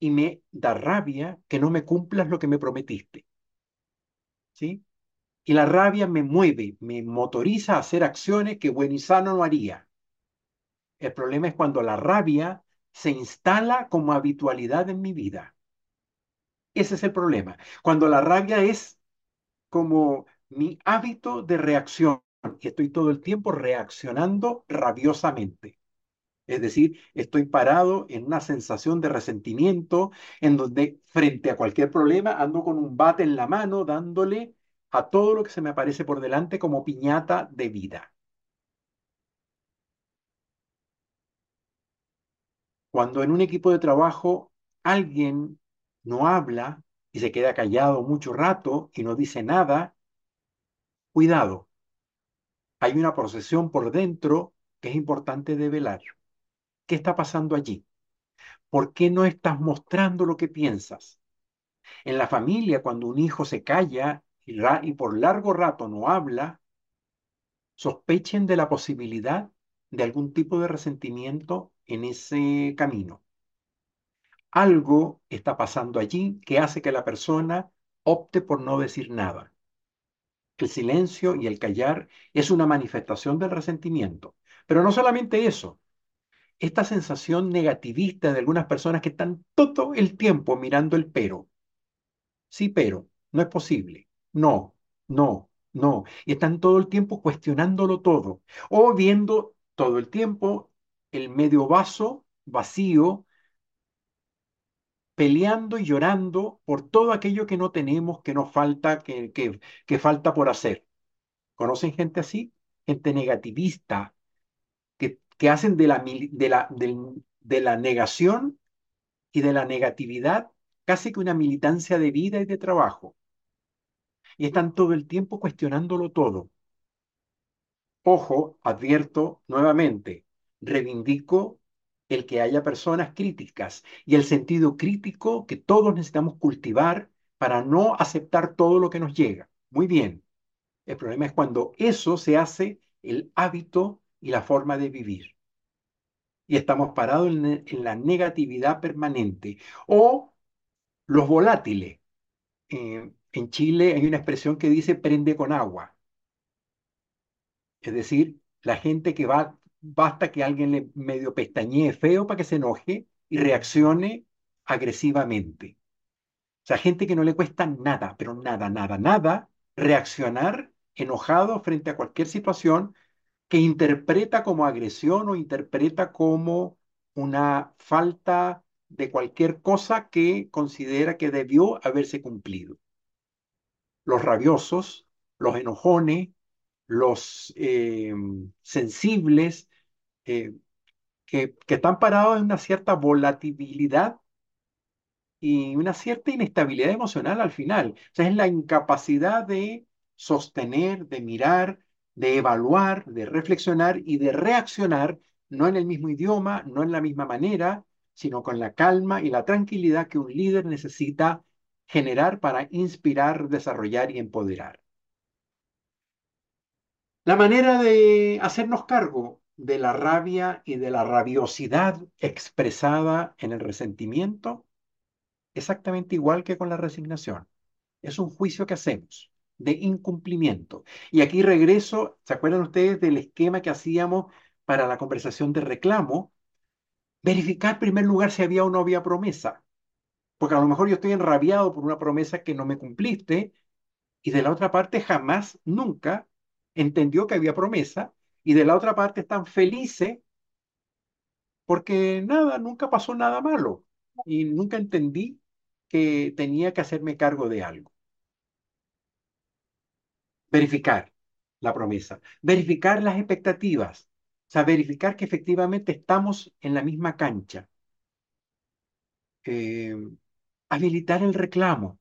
S2: y me da rabia que no me cumplas lo que me prometiste. ¿Sí? Y la rabia me mueve, me motoriza a hacer acciones que buen y sano no haría. El problema es cuando la rabia se instala como habitualidad en mi vida. Ese es el problema. Cuando la rabia es como mi hábito de reacción y estoy todo el tiempo reaccionando rabiosamente. Es decir, estoy parado en una sensación de resentimiento en donde frente a cualquier problema ando con un bate en la mano dándole a todo lo que se me aparece por delante como piñata de vida. Cuando en un equipo de trabajo alguien no habla y se queda callado mucho rato y no dice nada, cuidado. Hay una procesión por dentro que es importante develar. ¿Qué está pasando allí? ¿Por qué no estás mostrando lo que piensas? En la familia, cuando un hijo se calla y, y por largo rato no habla, sospechen de la posibilidad de algún tipo de resentimiento en ese camino. Algo está pasando allí que hace que la persona opte por no decir nada. El silencio y el callar es una manifestación del resentimiento. Pero no solamente eso, esta sensación negativista de algunas personas que están todo el tiempo mirando el pero. Sí, pero, no es posible. No, no, no. Y están todo el tiempo cuestionándolo todo. O viendo todo el tiempo el medio vaso vacío, peleando y llorando por todo aquello que no tenemos, que nos falta, que, que, que falta por hacer. ¿Conocen gente así? Gente negativista, que hacen de la, de la, de la negación y de la negatividad casi que una militancia de vida y de trabajo. Y están todo el tiempo cuestionándolo todo. Ojo, advierto nuevamente, reivindico el que haya personas críticas y el sentido crítico que todos necesitamos cultivar para no aceptar todo lo que nos llega. Muy bien. El problema es cuando eso se hace el hábito y la forma de vivir. Y estamos parados en, la negatividad permanente. O los volátiles. Eh, en Chile hay una expresión que dice prende con agua. Es decir, la gente que va, basta que alguien le medio pestañee feo para que se enoje y reaccione agresivamente. O sea, gente que no le cuesta nada, pero nada, nada, nada, reaccionar enojado frente a cualquier situación que interpreta como agresión o interpreta como una falta de cualquier cosa que considera que debió haberse cumplido. Los rabiosos, los enojones, los eh, sensibles, eh, que, que están parados en una cierta volatilidad y una cierta inestabilidad emocional al final. O es la incapacidad de sostener, de mirar, de evaluar, de reflexionar y de reaccionar, no en el mismo idioma, no en la misma manera, sino con la calma y la tranquilidad que un líder necesita generar para inspirar, desarrollar y empoderar. La manera de hacernos cargo de la rabia y de la rabiosidad expresada en el resentimiento, exactamente igual que con la resignación. Es un juicio que hacemos. de incumplimiento. Y aquí regreso, ¿se acuerdan ustedes del esquema que hacíamos para la conversación de reclamo? Verificar en primer lugar si había o no había promesa. Porque a lo mejor yo estoy enrabiado por una promesa que no me cumpliste y de la otra parte jamás, nunca entendió que había promesa y de la otra parte están felices porque nada, nunca pasó nada malo y nunca entendí que tenía que hacerme cargo de algo. Verificar la promesa, verificar las expectativas, o sea, verificar que efectivamente estamos en la misma cancha. Eh, habilitar el reclamo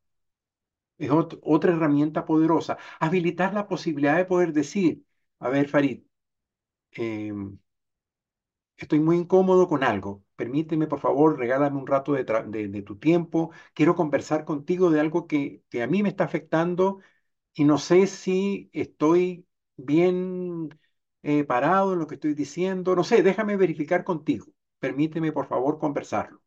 S2: es otra herramienta poderosa. Habilitar la posibilidad de poder decir, a ver, Farid, eh, estoy muy incómodo con algo. Permíteme, por favor, regálame un rato de, de, tu tiempo. Quiero conversar contigo de algo que, que, a mí me está afectando y no sé si estoy bien eh, parado en lo que estoy diciendo. No sé, déjame verificar contigo. Permíteme, por favor, conversarlo.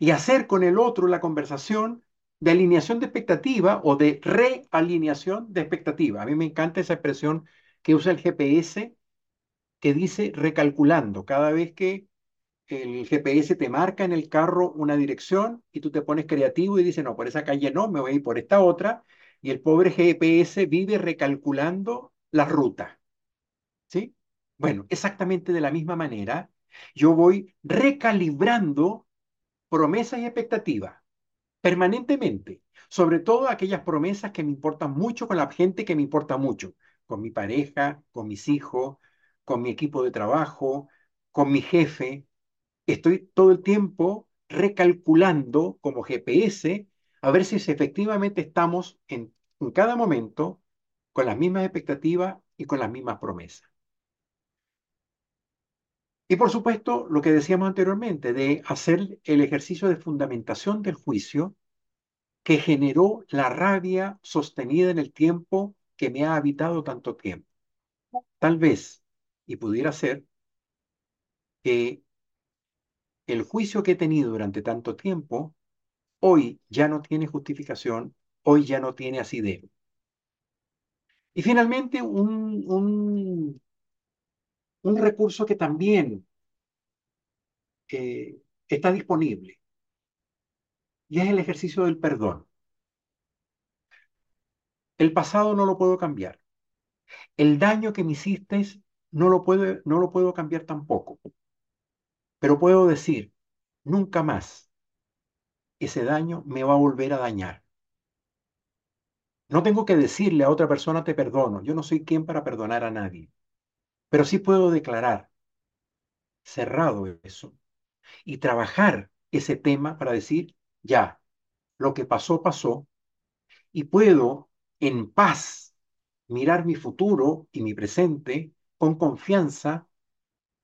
S2: Y hacer con el otro la conversación de alineación de expectativa o de realineación de expectativa. A mí me encanta esa expresión que usa el GPS que dice recalculando. Cada vez que el GPS te marca en el carro una dirección y tú te pones creativo y dices, no, por esa calle no, me voy a ir por esta otra. Y el pobre GPS vive recalculando la ruta. ¿Sí? Bueno, exactamente de la misma manera, yo voy recalibrando promesas y expectativas permanentemente, sobre todo aquellas promesas que me importan mucho con la gente que me importa mucho, con mi pareja, con mis hijos, con mi equipo de trabajo, con mi jefe. Estoy todo el tiempo recalculando como GPS a ver si efectivamente estamos en, en cada momento con las mismas expectativas y con las mismas promesas. Y por supuesto, lo que decíamos anteriormente, de hacer el ejercicio de fundamentación del juicio que generó la rabia sostenida en el tiempo que me ha habitado tanto tiempo. Tal vez, y pudiera ser, que el juicio que he tenido durante tanto tiempo, hoy ya no tiene justificación, hoy ya no tiene asidero. Y finalmente, un, un, un recurso que también eh, está disponible, y es el ejercicio del perdón. El pasado no lo puedo cambiar. El daño que me hiciste no lo puedo, no lo puedo cambiar tampoco. Pero puedo decir, nunca más ese daño me va a volver a dañar. No tengo que decirle a otra persona te perdono. Yo no soy quien para perdonar a nadie. Pero sí puedo declarar cerrado eso y trabajar ese tema para decir, ya, lo que pasó, pasó, y puedo en paz mirar mi futuro y mi presente con confianza,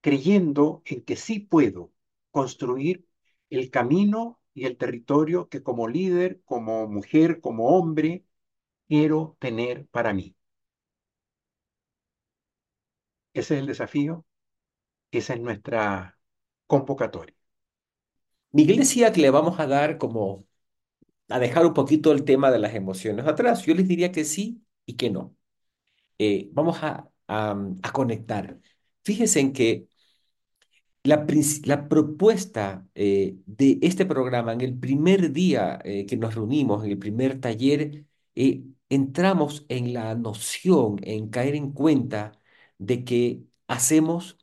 S2: creyendo en que sí puedo construir el camino y el territorio que como líder, como mujer, como hombre, quiero tener para mí. Ese es el desafío, esa es nuestra convocatoria.
S1: Miguel decía que le vamos a dar como a dejar un poquito el tema de las emociones atrás. Yo les diría que sí y que no. Eh, vamos a, a, conectar. Fíjense en que la, la propuesta eh, de este programa, en el primer día eh, que nos reunimos, en el primer taller, entramos en la noción, en caer en cuenta de que hacemos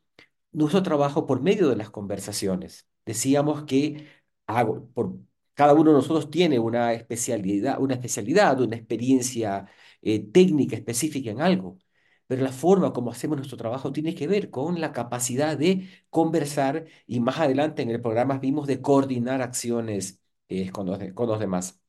S1: nuestro trabajo por medio de las conversaciones. Decíamos que hago, por, cada uno de nosotros tiene una especialidad, una especialidad, una experiencia eh, técnica específica en algo, pero la forma como hacemos nuestro trabajo tiene que ver con la capacidad de conversar y más adelante en el programa vimos de coordinar acciones eh, con los, con los demás.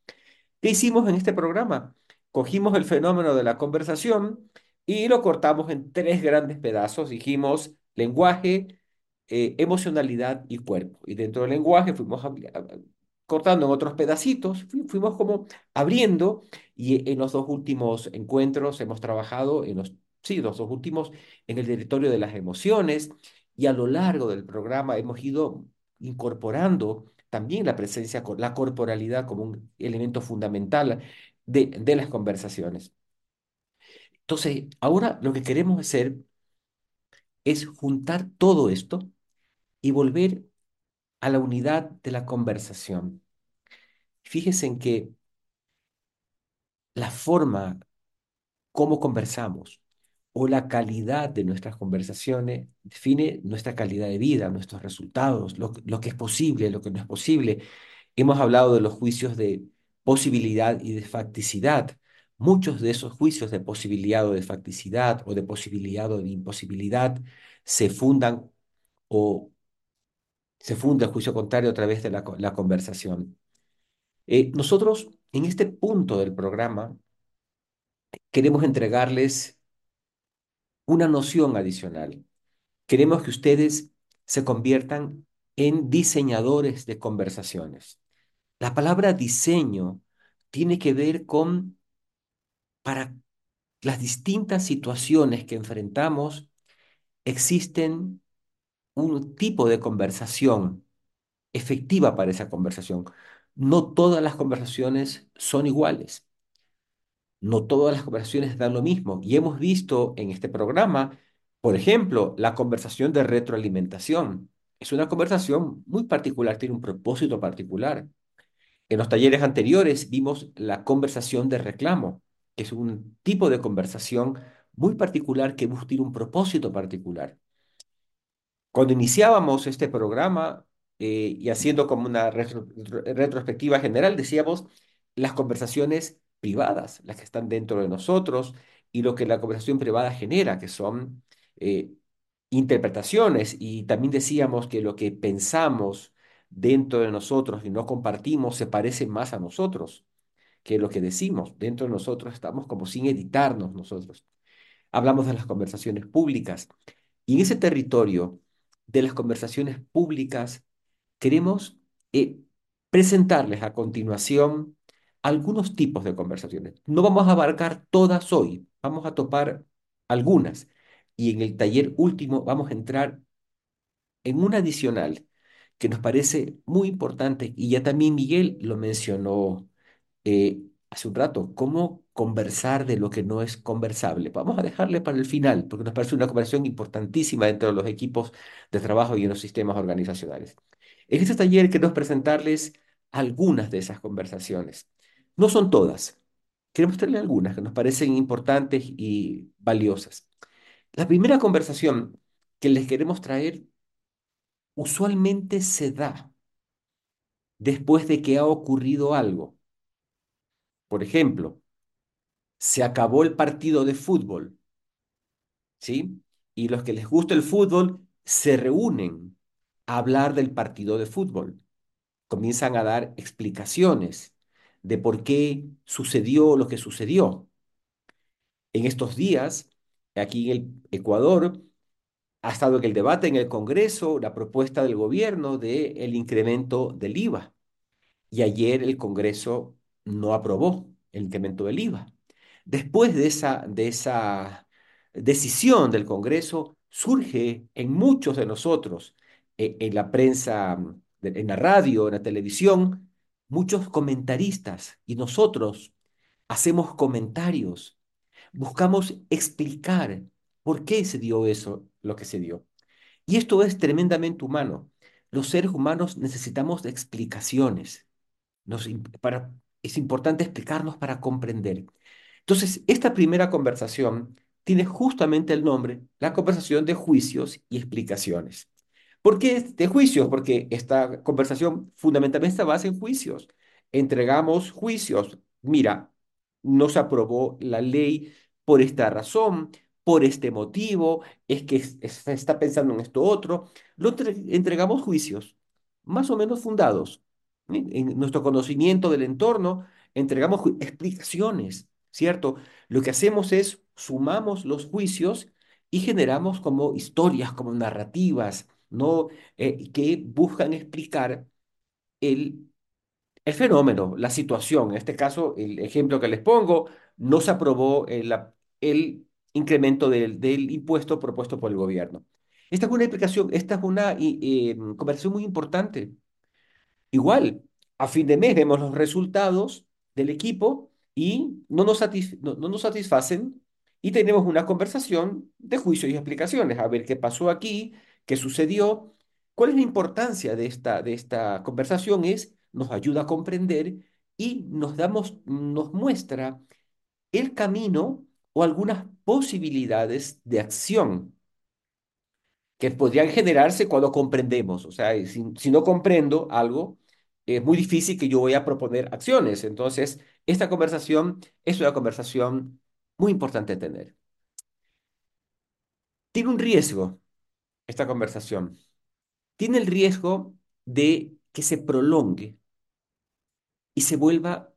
S1: ¿Qué hicimos en este programa? Cogimos el fenómeno de la conversación y lo cortamos en tres grandes pedazos. Dijimos lenguaje, eh, emocionalidad y cuerpo. Y dentro del lenguaje fuimos cortando en otros pedacitos, fuimos como abriendo y en los dos últimos encuentros hemos trabajado, en los, sí, los dos últimos, en el territorio de las emociones y a lo largo del programa hemos ido incorporando también la presencia, la corporalidad como un elemento fundamental de, de las conversaciones. Entonces, ahora lo que queremos hacer es juntar todo esto y volver a la unidad de la conversación. Fíjense en que la forma como conversamos o la calidad de nuestras conversaciones define nuestra calidad de vida, nuestros resultados, lo, lo que es posible, lo que no es posible. Hemos hablado de los juicios de posibilidad y de facticidad. Muchos de esos juicios de posibilidad o de facticidad o de posibilidad o de imposibilidad se fundan o se funda el juicio contrario a través de la, conversación. Eh, nosotros, en este punto del programa, queremos entregarles una noción adicional. Queremos que ustedes se conviertan en diseñadores de conversaciones. La palabra diseño tiene que ver con para las distintas situaciones que enfrentamos, existen un tipo de conversación efectiva para esa conversación. No todas las conversaciones son iguales. No todas las conversaciones dan lo mismo. Y hemos visto en este programa, por ejemplo, la conversación de retroalimentación. Es una conversación muy particular, tiene un propósito particular. En los talleres anteriores vimos la conversación de reclamo, es un tipo de conversación muy particular que busca un propósito particular. Cuando iniciábamos este programa eh, y haciendo como una retro, retrospectiva general, decíamos las conversaciones privadas, las que están dentro de nosotros, y lo que la conversación privada genera, que son eh, interpretaciones. Y también decíamos que lo que pensamos dentro de nosotros y no compartimos se parece más a nosotros que lo que decimos. Dentro de nosotros estamos como sin editarnos nosotros. Hablamos de las conversaciones públicas. Y en ese territorio de las conversaciones públicas, queremos eh, presentarles a continuación algunos tipos de conversaciones. No vamos a abarcar todas hoy, vamos a topar algunas. Y en el taller último vamos a entrar en una adicional que nos parece muy importante, y ya también Miguel lo mencionó eh, hace un rato, cómo conversar de lo que no es conversable. Vamos a dejarle para el final, porque nos parece una conversación importantísima dentro de los equipos de trabajo y en los sistemas organizacionales. En este taller queremos presentarles algunas de esas conversaciones. No son todas. Queremos traerle algunas que nos parecen importantes y valiosas. La primera conversación que les queremos traer usualmente se da después de que ha ocurrido algo. Por ejemplo, se acabó el partido de fútbol, ¿sí? Y los que les gusta el fútbol se reúnen a hablar del partido de fútbol. Comienzan a dar explicaciones de por qué sucedió lo que sucedió. En estos días, aquí en el Ecuador, ha estado en el debate en el Congreso la propuesta del gobierno de el incremento del IVA. Y ayer el Congreso no aprobó el incremento del IVA. Después de esa, de esa decisión del Congreso, surge en muchos de nosotros, eh, en la prensa, en la radio, en la televisión, muchos comentaristas y nosotros hacemos comentarios, buscamos explicar por qué se dio eso, lo que se dio. Y esto es tremendamente humano. Los seres humanos necesitamos explicaciones. Para, es importante explicarnos para comprender. Entonces, esta primera conversación tiene justamente el nombre, la conversación de juicios y explicaciones. ¿Por qué de juicios? Porque esta conversación fundamentalmente está basada en juicios. Entregamos juicios. Mira, no se aprobó la ley por esta razón, por este motivo, es que se está pensando en esto otro. Lo entregamos juicios, más o menos fundados. En nuestro conocimiento del entorno, entregamos explicaciones, ¿cierto? Lo que hacemos es sumamos los juicios y generamos como historias, como narrativas, ¿no? Eh, que buscan explicar el, el fenómeno, la situación. En este caso, el ejemplo que les pongo, no se aprobó el, el incremento del, del, impuesto propuesto por el gobierno. Esta es una explicación, esta es una eh, conversación muy importante. Igual, a fin de mes vemos los resultados del equipo y no nos, no, no nos satisfacen y tenemos una conversación de juicios y explicaciones, a ver qué pasó aquí, qué sucedió, cuál es la importancia de esta, de esta conversación, es nos ayuda a comprender y nos damos, nos muestra el camino o algunas posibilidades de acción que podrían generarse cuando comprendemos. O sea, si, si no comprendo algo, es muy difícil que yo voy a proponer acciones. Entonces, esta conversación es una conversación muy importante tener. Tiene un riesgo esta conversación. Tiene el riesgo de que se prolongue y se vuelva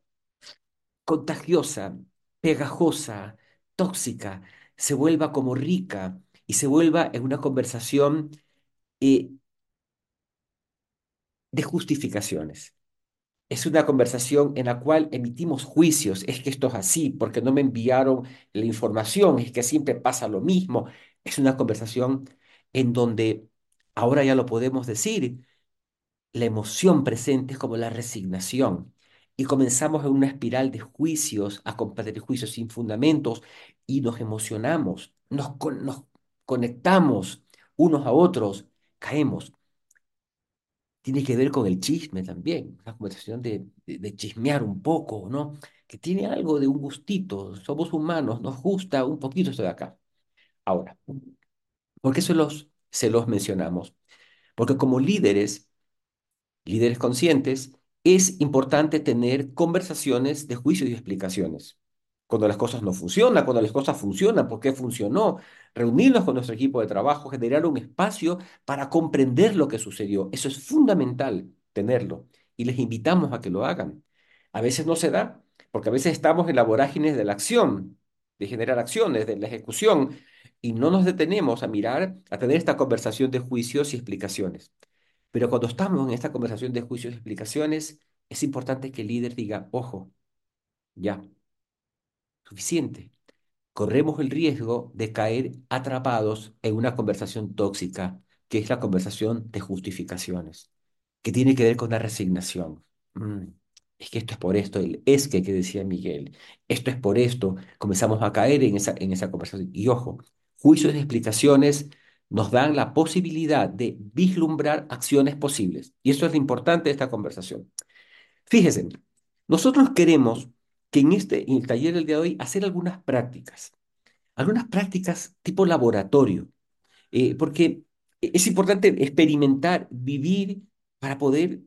S1: contagiosa, pegajosa, tóxica, se vuelva como rica y se vuelva en una conversación eh, de justificaciones. Es una conversación en la cual emitimos juicios. Es que esto es así, porque no me enviaron la información, es que siempre pasa lo mismo. Es una conversación en donde, ahora ya lo podemos decir, la emoción presente es como la resignación. Y comenzamos en una espiral de juicios, a compartir juicios sin fundamentos, y nos emocionamos, nos, nos conectamos unos a otros, caemos tiene que ver con el chisme también, una conversación de, de, chismear un poco, ¿no? Que tiene algo de un gustito, somos humanos, nos gusta un poquito esto de acá. Ahora, ¿por qué se los, se los mencionamos? Porque como líderes, líderes conscientes, es importante tener conversaciones de juicio y explicaciones cuando las cosas no funcionan, cuando las cosas funcionan, por qué funcionó, reunirnos con nuestro equipo de trabajo, generar un espacio para comprender lo que sucedió. Eso es fundamental tenerlo y les invitamos a que lo hagan. A veces no se da, porque a veces estamos en la vorágine de la acción, de generar acciones, de la ejecución, y no nos detenemos a mirar, a tener esta conversación de juicios y explicaciones. Pero cuando estamos en esta conversación de juicios y explicaciones, es importante que el líder diga, ojo, ya, suficiente. Corremos el riesgo de caer atrapados en una conversación tóxica, que es la conversación de justificaciones, que tiene que ver con la resignación. Mm, es que esto es por esto, el es que que decía Miguel, esto es por esto, comenzamos a caer en esa, en esa conversación. Y ojo, juicios y explicaciones nos dan la posibilidad de vislumbrar acciones posibles. Y eso es lo importante de esta conversación. Fíjense, nosotros queremos que en este en el taller del día de hoy hacer algunas prácticas, algunas prácticas tipo laboratorio, eh, porque es importante experimentar, vivir para poder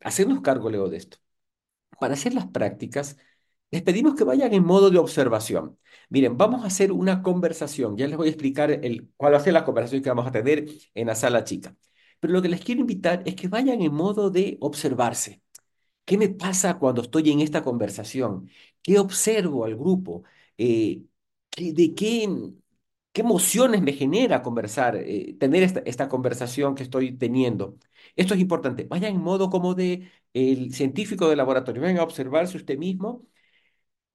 S1: hacernos cargo, Leo, de esto. Para hacer las prácticas, les pedimos que vayan en modo de observación. Miren, vamos a hacer una conversación. Ya les voy a explicar el, cuál va a ser la conversación que vamos a tener en la sala chica. Pero lo que les quiero invitar es que vayan en modo de observarse. ¿Qué me pasa cuando estoy en esta conversación? ¿Qué observo al grupo? Eh, ¿de qué, qué emociones me genera conversar, eh, tener esta, conversación que estoy teniendo? Esto es importante. Vaya en modo como de el científico de laboratorio. Venga a observarse usted mismo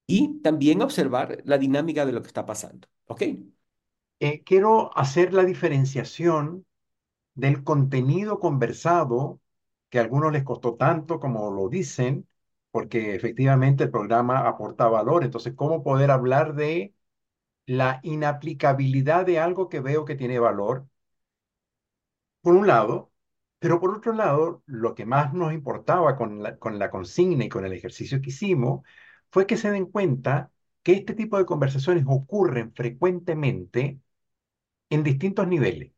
S1: y también observar la dinámica de lo que está pasando. ¿Ok?
S2: Eh, quiero hacer la diferenciación del contenido conversado que a algunos les costó tanto como lo dicen, porque efectivamente el programa aporta valor. Entonces, ¿cómo poder hablar de la inaplicabilidad de algo que veo que tiene valor? Por un lado, pero por otro lado, lo que más nos importaba con la, con la consigna y con el ejercicio que hicimos fue que se den cuenta que este tipo de conversaciones ocurren frecuentemente en distintos niveles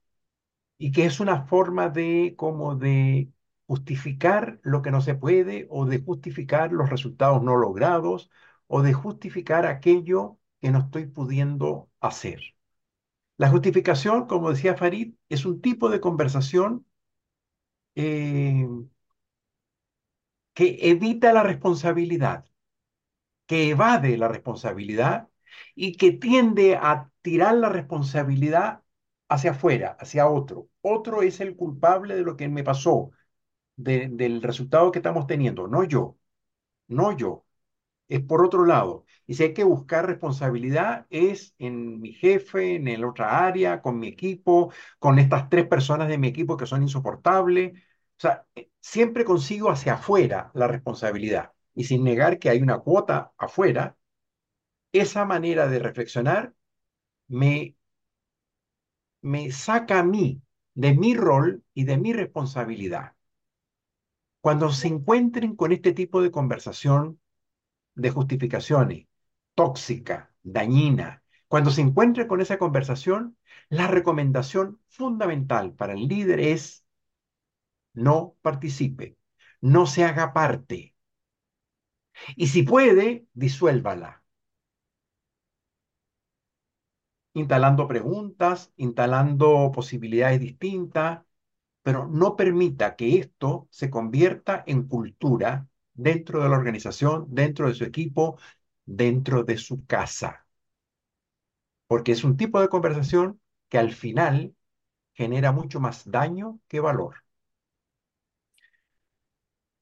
S2: y que es una forma de como de justificar lo que no se puede o de justificar los resultados no logrados o de justificar aquello que no estoy pudiendo hacer. La justificación, como decía Farid, es un tipo de conversación eh, que evita la responsabilidad, que evade la responsabilidad y que tiende a tirar la responsabilidad hacia afuera, hacia otro. Otro es el culpable de lo que me pasó, del resultado que estamos teniendo, no yo, no yo, es por otro lado. Y si hay que buscar responsabilidad, es en mi jefe, en el otra área, con mi equipo, con estas tres personas de mi equipo que son insoportables. O sea, eh, siempre consigo hacia afuera la responsabilidad. Y sin negar que hay una cuota afuera, esa manera de reflexionar me, me saca a mí de mi rol y de mi responsabilidad. Cuando se encuentren con este tipo de conversación de justificaciones, tóxica, dañina, cuando se encuentren con esa conversación, la recomendación fundamental para el líder es no participe, no se haga parte. Y si puede, disuélvala. Instalando preguntas, instalando posibilidades distintas, pero no permita que esto se convierta en cultura dentro de la organización, dentro de su equipo, dentro de su casa. Porque es un tipo de conversación que al final genera mucho más daño que valor.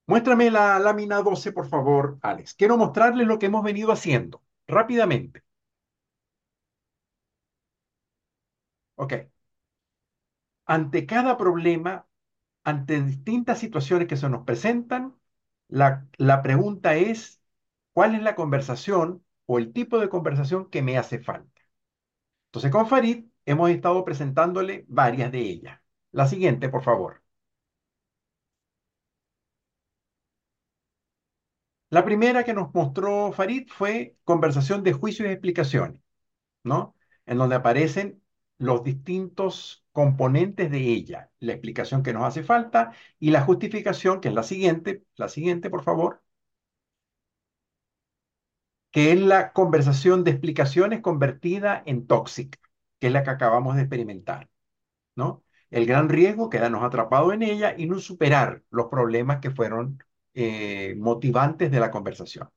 S2: Muéstrame la lámina 12, por favor, Alex. Quiero mostrarles lo que hemos venido haciendo rápidamente. Ok. Ante cada problema, ante distintas situaciones que se nos presentan, la, la pregunta es, ¿cuál es la conversación o el tipo de conversación que me hace falta? Entonces, con Farid hemos estado presentándole varias de ellas. La siguiente, por favor. La primera que nos mostró Farid fue conversación de juicios y explicaciones, ¿no? En donde aparecen los distintos componentes de ella, la explicación que nos hace falta y la justificación, que es la siguiente, la siguiente, por favor, que es la conversación de explicaciones convertida en tóxica, que es la que acabamos de experimentar, ¿no? El gran riesgo quedarnos atrapados en ella y no superar los problemas que fueron eh, motivantes de la conversación.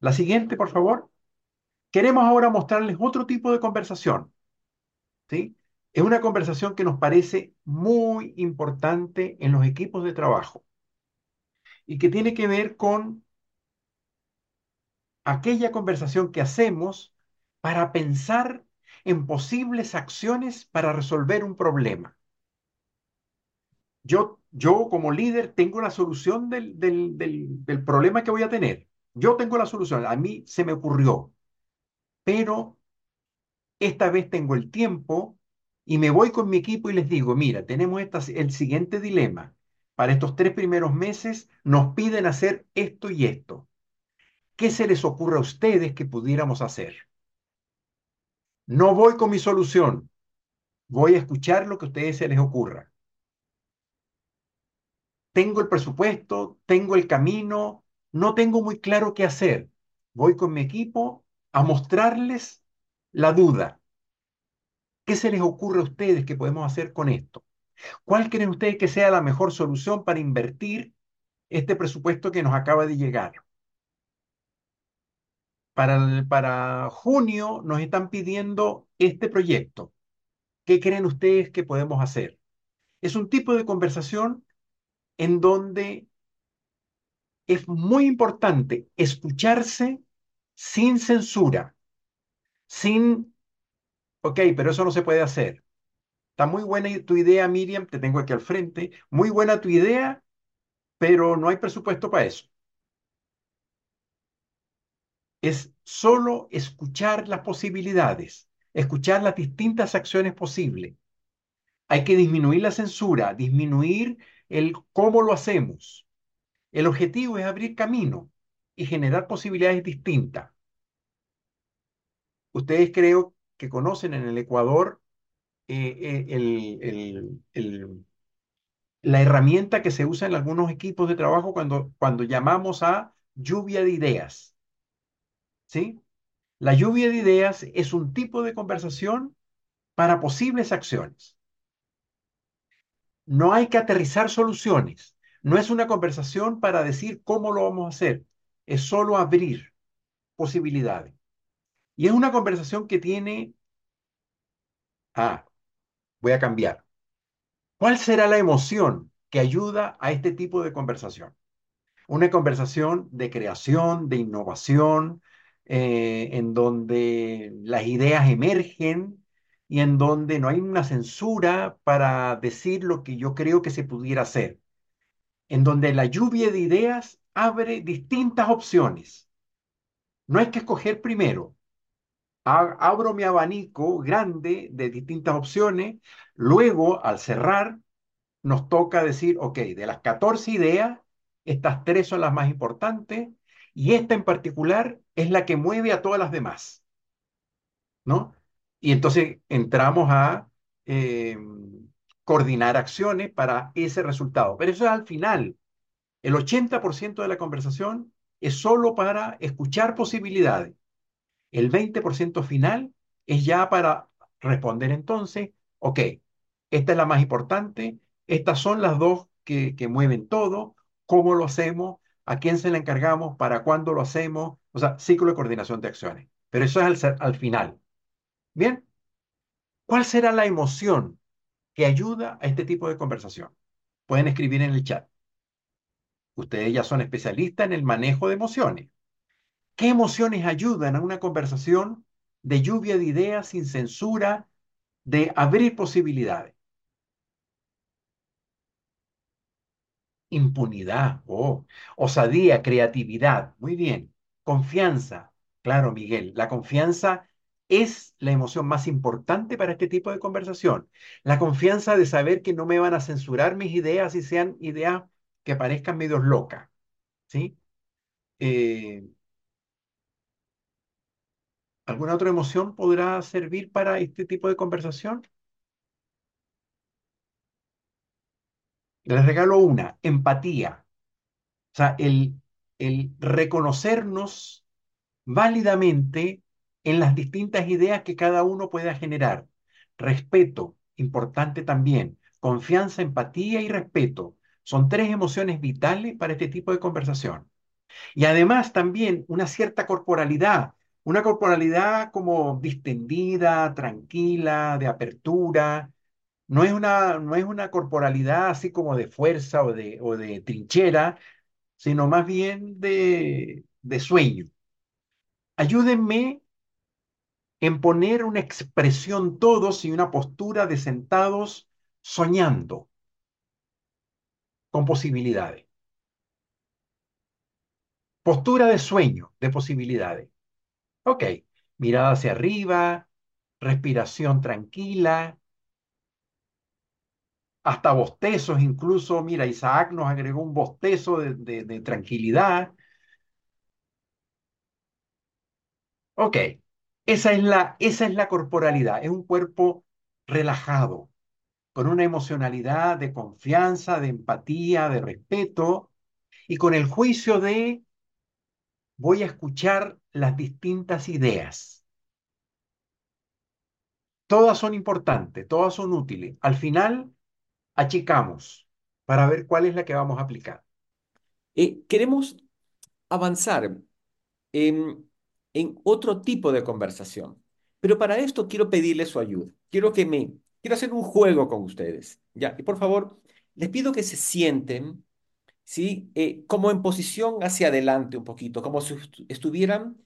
S2: La siguiente, por favor. Queremos ahora mostrarles otro tipo de conversación. Es una conversación que nos parece muy importante en los equipos de trabajo y que tiene que ver con aquella conversación que hacemos para pensar en posibles acciones para resolver un problema. Yo, yo como líder tengo la solución del, del, del, problema que voy a tener. Yo tengo la solución. A mí se me ocurrió. Pero esta vez tengo el tiempo y me voy con mi equipo y les digo, mira, tenemos esta, el siguiente dilema. Para estos tres primeros meses nos piden hacer esto y esto. ¿Qué se les ocurre a ustedes que pudiéramos hacer? No voy con mi solución. Voy a escuchar lo que a ustedes se les ocurra tengo el presupuesto, tengo el camino, no tengo muy claro qué hacer. Voy con mi equipo a mostrarles la duda. ¿Qué se les ocurre a ustedes que podemos hacer con esto? ¿Cuál creen ustedes que sea la mejor solución para invertir este presupuesto que nos acaba de llegar? Para, para junio nos están pidiendo este proyecto. ¿Qué creen ustedes que podemos hacer? Es un tipo de conversación en donde es muy importante escucharse sin censura, sin, ok, pero eso no se puede hacer. Está muy buena tu idea, Miriam, te tengo aquí al frente. Muy buena tu idea, pero no hay presupuesto para eso. Es solo escuchar las posibilidades, escuchar las distintas acciones posibles. Hay que disminuir la censura, disminuir el cómo lo hacemos. El objetivo es abrir camino y generar posibilidades distintas. Ustedes creo que conocen en el Ecuador eh, eh, la herramienta que se usa en algunos equipos de trabajo cuando, cuando llamamos a lluvia de ideas. ¿Sí? La lluvia de ideas es un tipo de conversación para posibles acciones. No hay que aterrizar soluciones. No es una conversación para decir cómo lo vamos a hacer. Es solo abrir posibilidades. Y es una conversación que tiene... Ah, voy a cambiar. ¿Cuál será la emoción que ayuda a este tipo de conversación? Una conversación de creación, de innovación, eh, en donde las ideas emergen y en donde no hay una censura para decir lo que yo creo que se pudiera hacer, en donde la lluvia de ideas abre distintas opciones. No hay que escoger primero, abro mi abanico grande de distintas opciones, luego al cerrar nos toca decir, ok, de las 14 ideas, estas tres son las más importantes y esta en particular es la que mueve a todas las demás, ¿no? Y entonces entramos a eh, coordinar acciones para ese resultado. Pero eso es al final. El 80% de la conversación es solo para escuchar posibilidades. El 20% final es ya para responder entonces, ok, esta es la más importante, estas son las dos que, que mueven todo, cómo lo hacemos, a quién se le encargamos, para cuándo lo hacemos, o sea, ciclo de coordinación de acciones. Pero eso es al final. Bien, ¿cuál será la emoción que ayuda a este tipo de conversación? Pueden escribir en el chat. Ustedes ya son especialistas en el manejo de emociones. ¿Qué emociones ayudan a una conversación de lluvia de ideas sin censura, de abrir posibilidades? Impunidad, oh, osadía, creatividad, muy bien. Confianza, claro, Miguel, la confianza es la emoción más importante para este tipo de conversación. La confianza de saber que no me van a censurar mis ideas y sean ideas que parezcan medio locas, ¿sí? Eh, ¿Alguna otra emoción podrá servir para este tipo de conversación? Les regalo una, empatía. O sea, el, el reconocernos válidamente en las distintas ideas que cada uno pueda generar. Respeto, importante también. Confianza, empatía y respeto. Son tres emociones vitales para este tipo de conversación. Y además también una cierta corporalidad, una corporalidad como distendida, tranquila, de apertura. No es una, no es una corporalidad así como de fuerza o de, o de trinchera, sino más bien de, de sueño. Ayúdenme en poner una expresión todos y una postura de sentados soñando con posibilidades. Postura de sueño, de posibilidades. Ok, mirada hacia arriba, respiración tranquila, hasta bostezos incluso. Mira, Isaac nos agregó un bostezo de, de, tranquilidad. Ok, esa es, la, esa es la corporalidad, es un cuerpo relajado, con una emocionalidad de confianza, de empatía, de respeto, y con el juicio de voy a escuchar las distintas ideas. Todas son importantes, todas son útiles. Al final, achicamos para ver cuál es la que vamos a aplicar.
S1: Eh, queremos avanzar en, en otro tipo de conversación, pero para esto quiero pedirle su ayuda. Quiero que me, quiero hacer un juego con ustedes. Ya, y por favor, les pido que se sienten ¿sí? Eh, como en posición hacia adelante un poquito, como si estuvieran,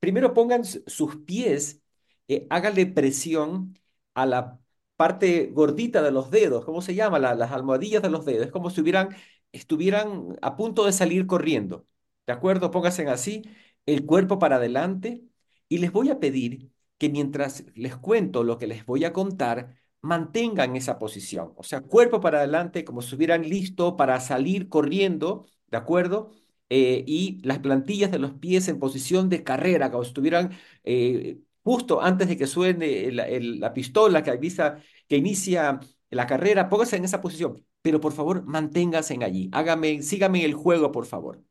S1: primero pongan sus pies, eh, háganle presión a la parte gordita de los dedos, ¿cómo se llama? las almohadillas de los dedos, es como si hubieran, estuvieran a punto de salir corriendo, ¿de acuerdo? Pónganse así, el cuerpo para adelante y les voy a pedir que mientras les cuento lo que les voy a contar, mantengan esa posición, o sea, cuerpo para adelante, como si estuvieran listos para salir corriendo, ¿de acuerdo? Eh, y las plantillas de los pies en posición de carrera, como si estuvieran eh, justo antes de que suene la pistola que avisa que inicia la carrera, póngase en esa posición, pero por favor, manténganse en hágame, síganme el juego, por favor.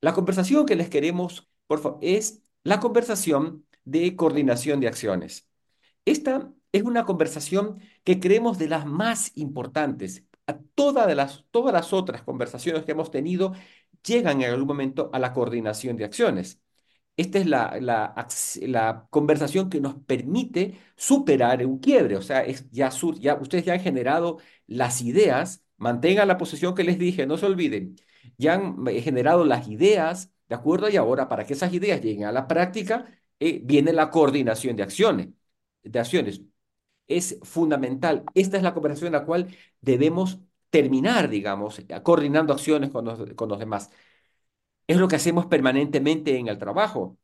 S1: La conversación que les queremos, por favor, es la conversación de coordinación de acciones. Esta es una conversación que creemos de las más importantes. Todas las, otras conversaciones que hemos tenido llegan en algún momento a la coordinación de acciones. Esta es la, conversación que nos permite superar un quiebre. O sea, ya, ustedes ya han generado las ideas, mantengan la posición que les dije, no se olviden, ya han eh, generado las ideas, ¿de acuerdo? Y ahora, para que esas ideas lleguen a la práctica, eh, viene la coordinación de acciones. De acciones es fundamental. Esta es la conversación en la cual debemos terminar, digamos, coordinando acciones con los, con los demás. Es lo que hacemos permanentemente en el trabajo.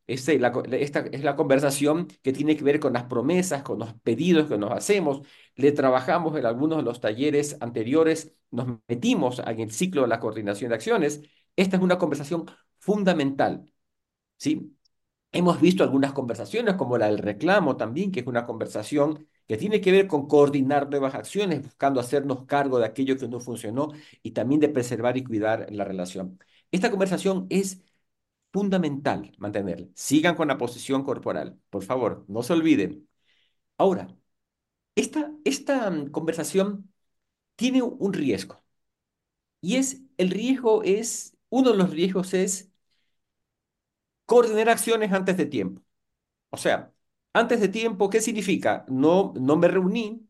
S1: Co- esta es la conversación que tiene que ver con las promesas, con los pedidos que nos hacemos. Le trabajamos en algunos de los talleres anteriores, nos metimos en el ciclo de la coordinación de acciones. Esta es una conversación fundamental, ¿sí? Hemos visto algunas conversaciones, como la del reclamo también, que es una conversación que tiene que ver con coordinar nuevas acciones, buscando hacernos cargo de aquello que no funcionó y también de preservar y cuidar la relación. Esta conversación es fundamental mantenerla. Sigan con la posición corporal, por favor, no se olviden. Ahora, esta, esta mm, conversación tiene un riesgo y es, el riesgo es, uno de los riesgos es coordinar acciones antes de tiempo. O sea, antes de tiempo, ¿qué significa? No, no me reuní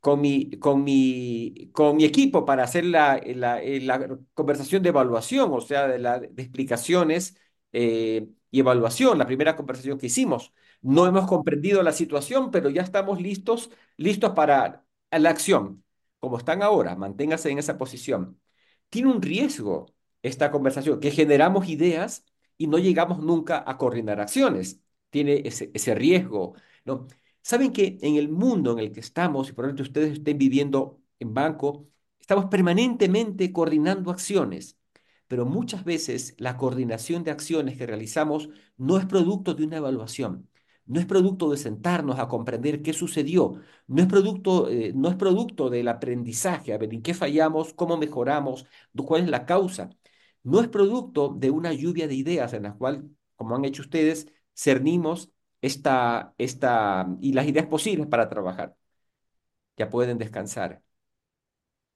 S1: con mi, con mi, con mi equipo para hacer la, la, eh, conversación de evaluación, o sea, de explicaciones eh, y evaluación, la primera conversación que hicimos. No hemos comprendido la situación, pero ya estamos listos, listos para la acción. Como están ahora, manténgase en esa posición. Tiene un riesgo esta conversación, que generamos ideas y no llegamos nunca a coordinar acciones tiene ese, ese riesgo, ¿no? Saben que en el mundo en el que estamos, y probablemente ustedes estén viviendo en banco, estamos permanentemente coordinando acciones, pero muchas veces la coordinación de acciones que realizamos no es producto de una evaluación, no es producto de sentarnos a comprender qué sucedió, no es producto, eh, no es producto del aprendizaje, a ver en qué fallamos, cómo mejoramos, cuál es la causa. No es producto de una lluvia de ideas en las cuales, como han hecho ustedes, cernimos esta, esta, y las ideas posibles para trabajar. Ya pueden descansar.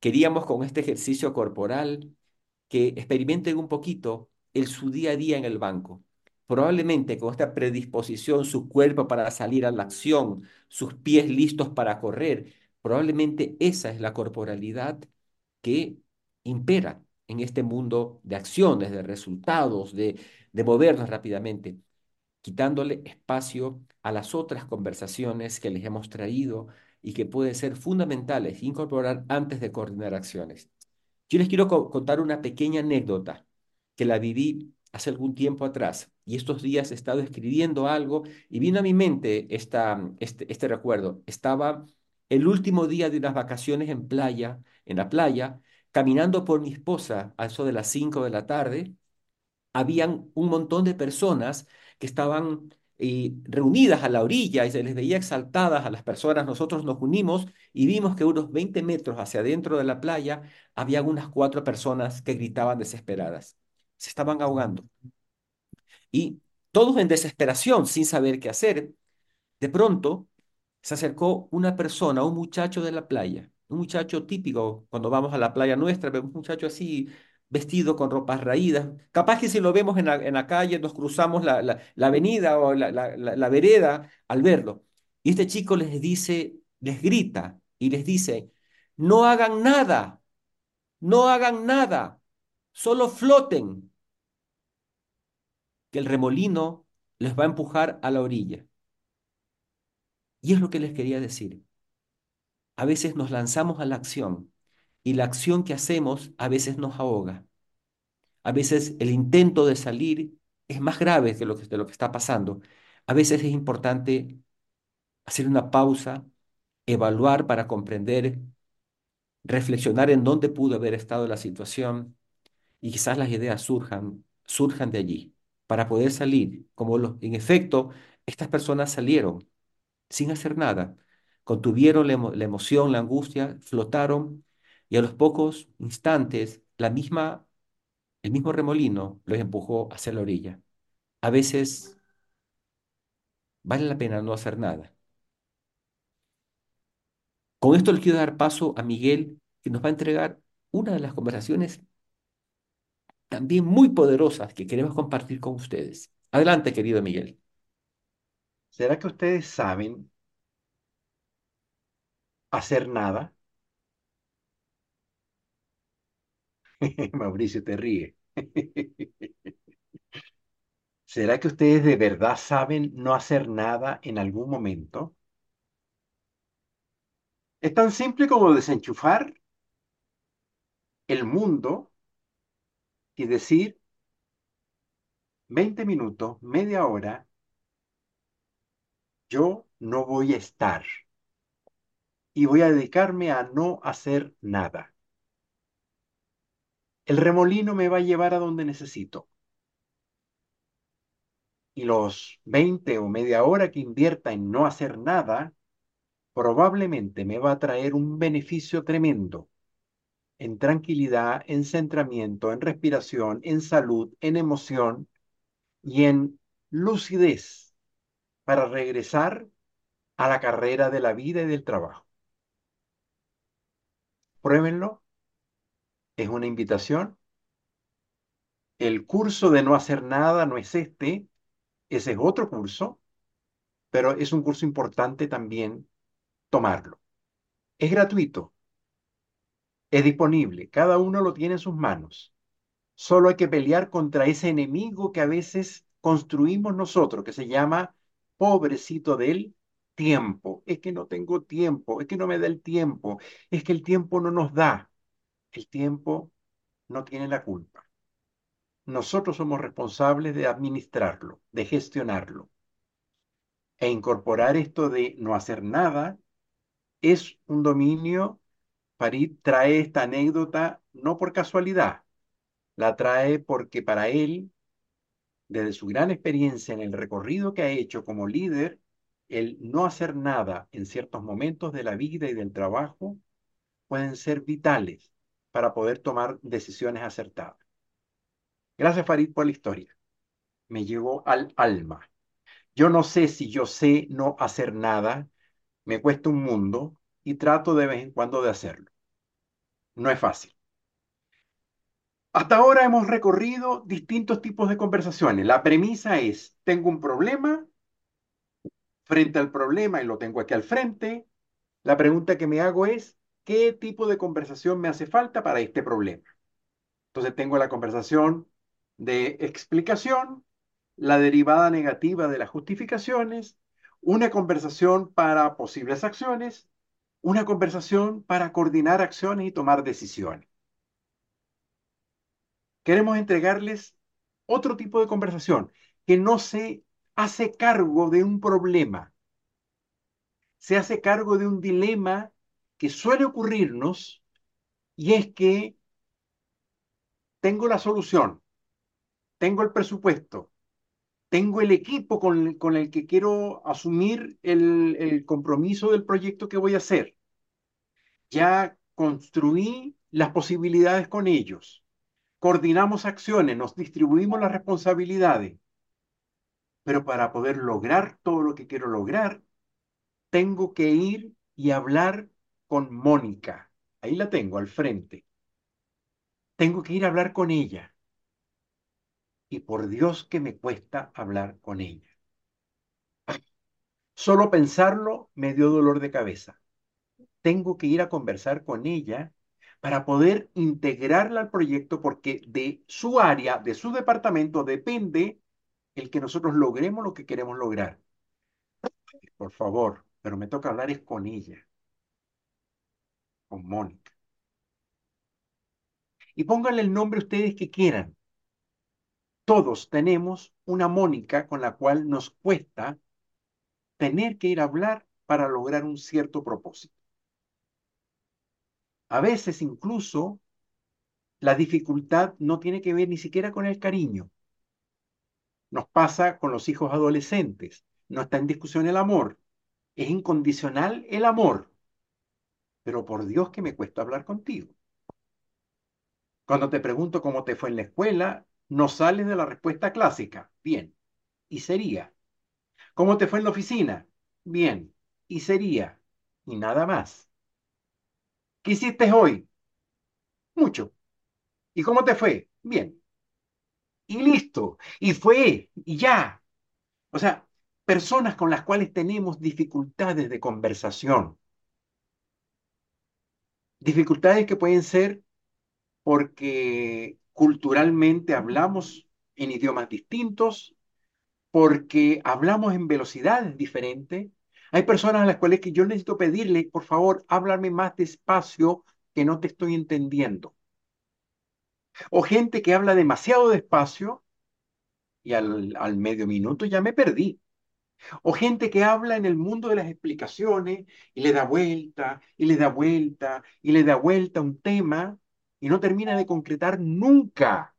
S1: Queríamos con este ejercicio corporal que experimenten un poquito el su día a día en el banco. Probablemente con esta predisposición, su cuerpo para salir a la acción, sus pies listos para correr, probablemente esa es la corporalidad que impera en este mundo de acciones, de resultados, de, de movernos rápidamente quitándole espacio a las otras conversaciones que les hemos traído y que pueden ser fundamentales incorporar antes de coordinar acciones. Yo les quiero co- contar una pequeña anécdota que la viví hace algún tiempo atrás y estos días he estado escribiendo algo y vino a mi mente esta, este, este recuerdo. Estaba el último día de unas vacaciones en playa, en la playa, caminando por mi esposa a eso de las 5 de la tarde habían un montón de personas estaban eh, reunidas a la orilla y se les veía exaltadas a las personas. Nosotros nos unimos y vimos que unos 20 metros hacia adentro de la playa había unas cuatro personas que gritaban desesperadas. Se estaban ahogando. Y todos en desesperación, sin saber qué hacer, de pronto se acercó una persona, un muchacho de la playa, un muchacho típico cuando vamos a la playa nuestra, vemos un muchacho así vestido con ropas raídas. Capaz que si lo vemos en la, calle, nos cruzamos la, la, la avenida o la vereda al verlo. Y este chico les dice, les grita y les dice, no hagan nada, no hagan nada, solo floten, que el remolino les va a empujar a la orilla. Y es lo que les quería decir. A veces nos lanzamos a la acción y la acción que hacemos a veces nos ahoga. A veces el intento de salir es más grave que lo que, de lo que está pasando. A veces es importante hacer una pausa, evaluar para comprender, reflexionar en dónde pudo haber estado la situación y quizás las ideas surjan, surjan de allí para poder salir. Como en efecto, estas personas salieron sin hacer nada. Contuvieron la emoción, la angustia, flotaron y a los pocos instantes la misma, el mismo remolino los empujó hacia la orilla. A veces vale la pena no hacer nada. Con esto le quiero dar paso a Miguel, que nos va a entregar una de las conversaciones también muy poderosas que queremos compartir con ustedes. Adelante, querido Miguel.
S2: ¿Será que ustedes saben hacer nada? Mauricio te ríe. ¿Será que ustedes de verdad saben no hacer nada en algún momento? Es tan simple como desenchufar el mundo y decir, 20 minutos, media hora, yo no voy a estar y voy a dedicarme a no hacer nada. El remolino me va a llevar a donde necesito. Y los 20 o media hora que invierta en no hacer nada, probablemente me va a traer un beneficio tremendo en tranquilidad, en centramiento, en respiración, en salud, en emoción y en lucidez para regresar a la carrera de la vida y del trabajo. Pruébenlo. Es una invitación. El curso de no hacer nada no es este, ese es otro curso, pero es un curso importante también tomarlo. Es gratuito, es disponible, cada uno lo tiene en sus manos. Solo hay que pelear contra ese enemigo que a veces construimos nosotros, que se llama pobrecito del tiempo. Es que no tengo tiempo, es que no me da el tiempo, es que el tiempo no nos da. El tiempo no tiene la culpa. Nosotros somos responsables de administrarlo, de gestionarlo. E incorporar esto de no hacer nada es un dominio. Farid trae esta anécdota no por casualidad, la trae porque para él, desde su gran experiencia en el recorrido que ha hecho como líder, el no hacer nada en ciertos momentos de la vida y del trabajo pueden ser vitales para poder tomar decisiones acertadas. Gracias, Farid, por la historia. Me llegó al alma. Yo no sé si yo sé no hacer nada, me cuesta un mundo y trato de vez en cuando de hacerlo. No es fácil. Hasta ahora hemos recorrido distintos tipos de conversaciones. La premisa es, tengo un problema, frente al problema y lo tengo aquí al frente, la pregunta que me hago es, ¿qué tipo de conversación me hace falta para este problema? Entonces tengo la conversación de explicación, la derivada negativa de las justificaciones, una conversación para posibles acciones, una conversación para coordinar acciones y tomar decisiones queremos entregarles otro tipo de conversación que no se hace cargo de un problema, se hace cargo de un dilema que suele ocurrirnos y es que tengo la solución, tengo el presupuesto, tengo el equipo con, el que quiero asumir el, el compromiso del proyecto que voy a hacer. Ya construí las posibilidades con ellos coordinamos acciones, nos distribuimos las responsabilidades. Pero para poder lograr todo lo que quiero lograr, tengo que ir y hablar con Mónica. Ahí la tengo al frente. Tengo que ir a hablar con ella. Y por Dios que me cuesta hablar con ella. Solo pensarlo me dio dolor de cabeza. Tengo que ir a conversar con ella para poder integrarla al proyecto porque de su área, de su departamento, depende el que nosotros logremos lo que queremos lograr. Por favor, pero me toca hablar es con ella, con Mónica. Y pónganle el nombre ustedes que quieran. Todos tenemos una Mónica con la cual nos cuesta tener que ir a hablar para lograr un cierto propósito. A veces incluso la dificultad no tiene que ver ni siquiera con el cariño. Nos pasa con los hijos adolescentes. No está en discusión el amor. Es incondicional el amor. Pero por Dios que me cuesta hablar contigo. Cuando te pregunto cómo te fue en la escuela, no sales de la respuesta clásica. Bien. Y sería. ¿Cómo te fue en la oficina? Bien. Y sería. Y nada más. ¿Qué hiciste hoy? Mucho. ¿Y cómo te fue? Bien. Y listo. Y fue. Y ya. O sea, personas con las cuales tenemos dificultades de conversación. Dificultades que pueden ser porque culturalmente hablamos en idiomas distintos, porque hablamos en velocidades diferentes, hay personas a las cuales que yo necesito pedirle, por favor, háblame más despacio que no te estoy entendiendo. O gente que habla demasiado despacio y al, al medio minuto ya me perdí. O gente que habla en el mundo de las explicaciones y le da vuelta y le da vuelta y le da vuelta un tema y no termina de concretar nunca.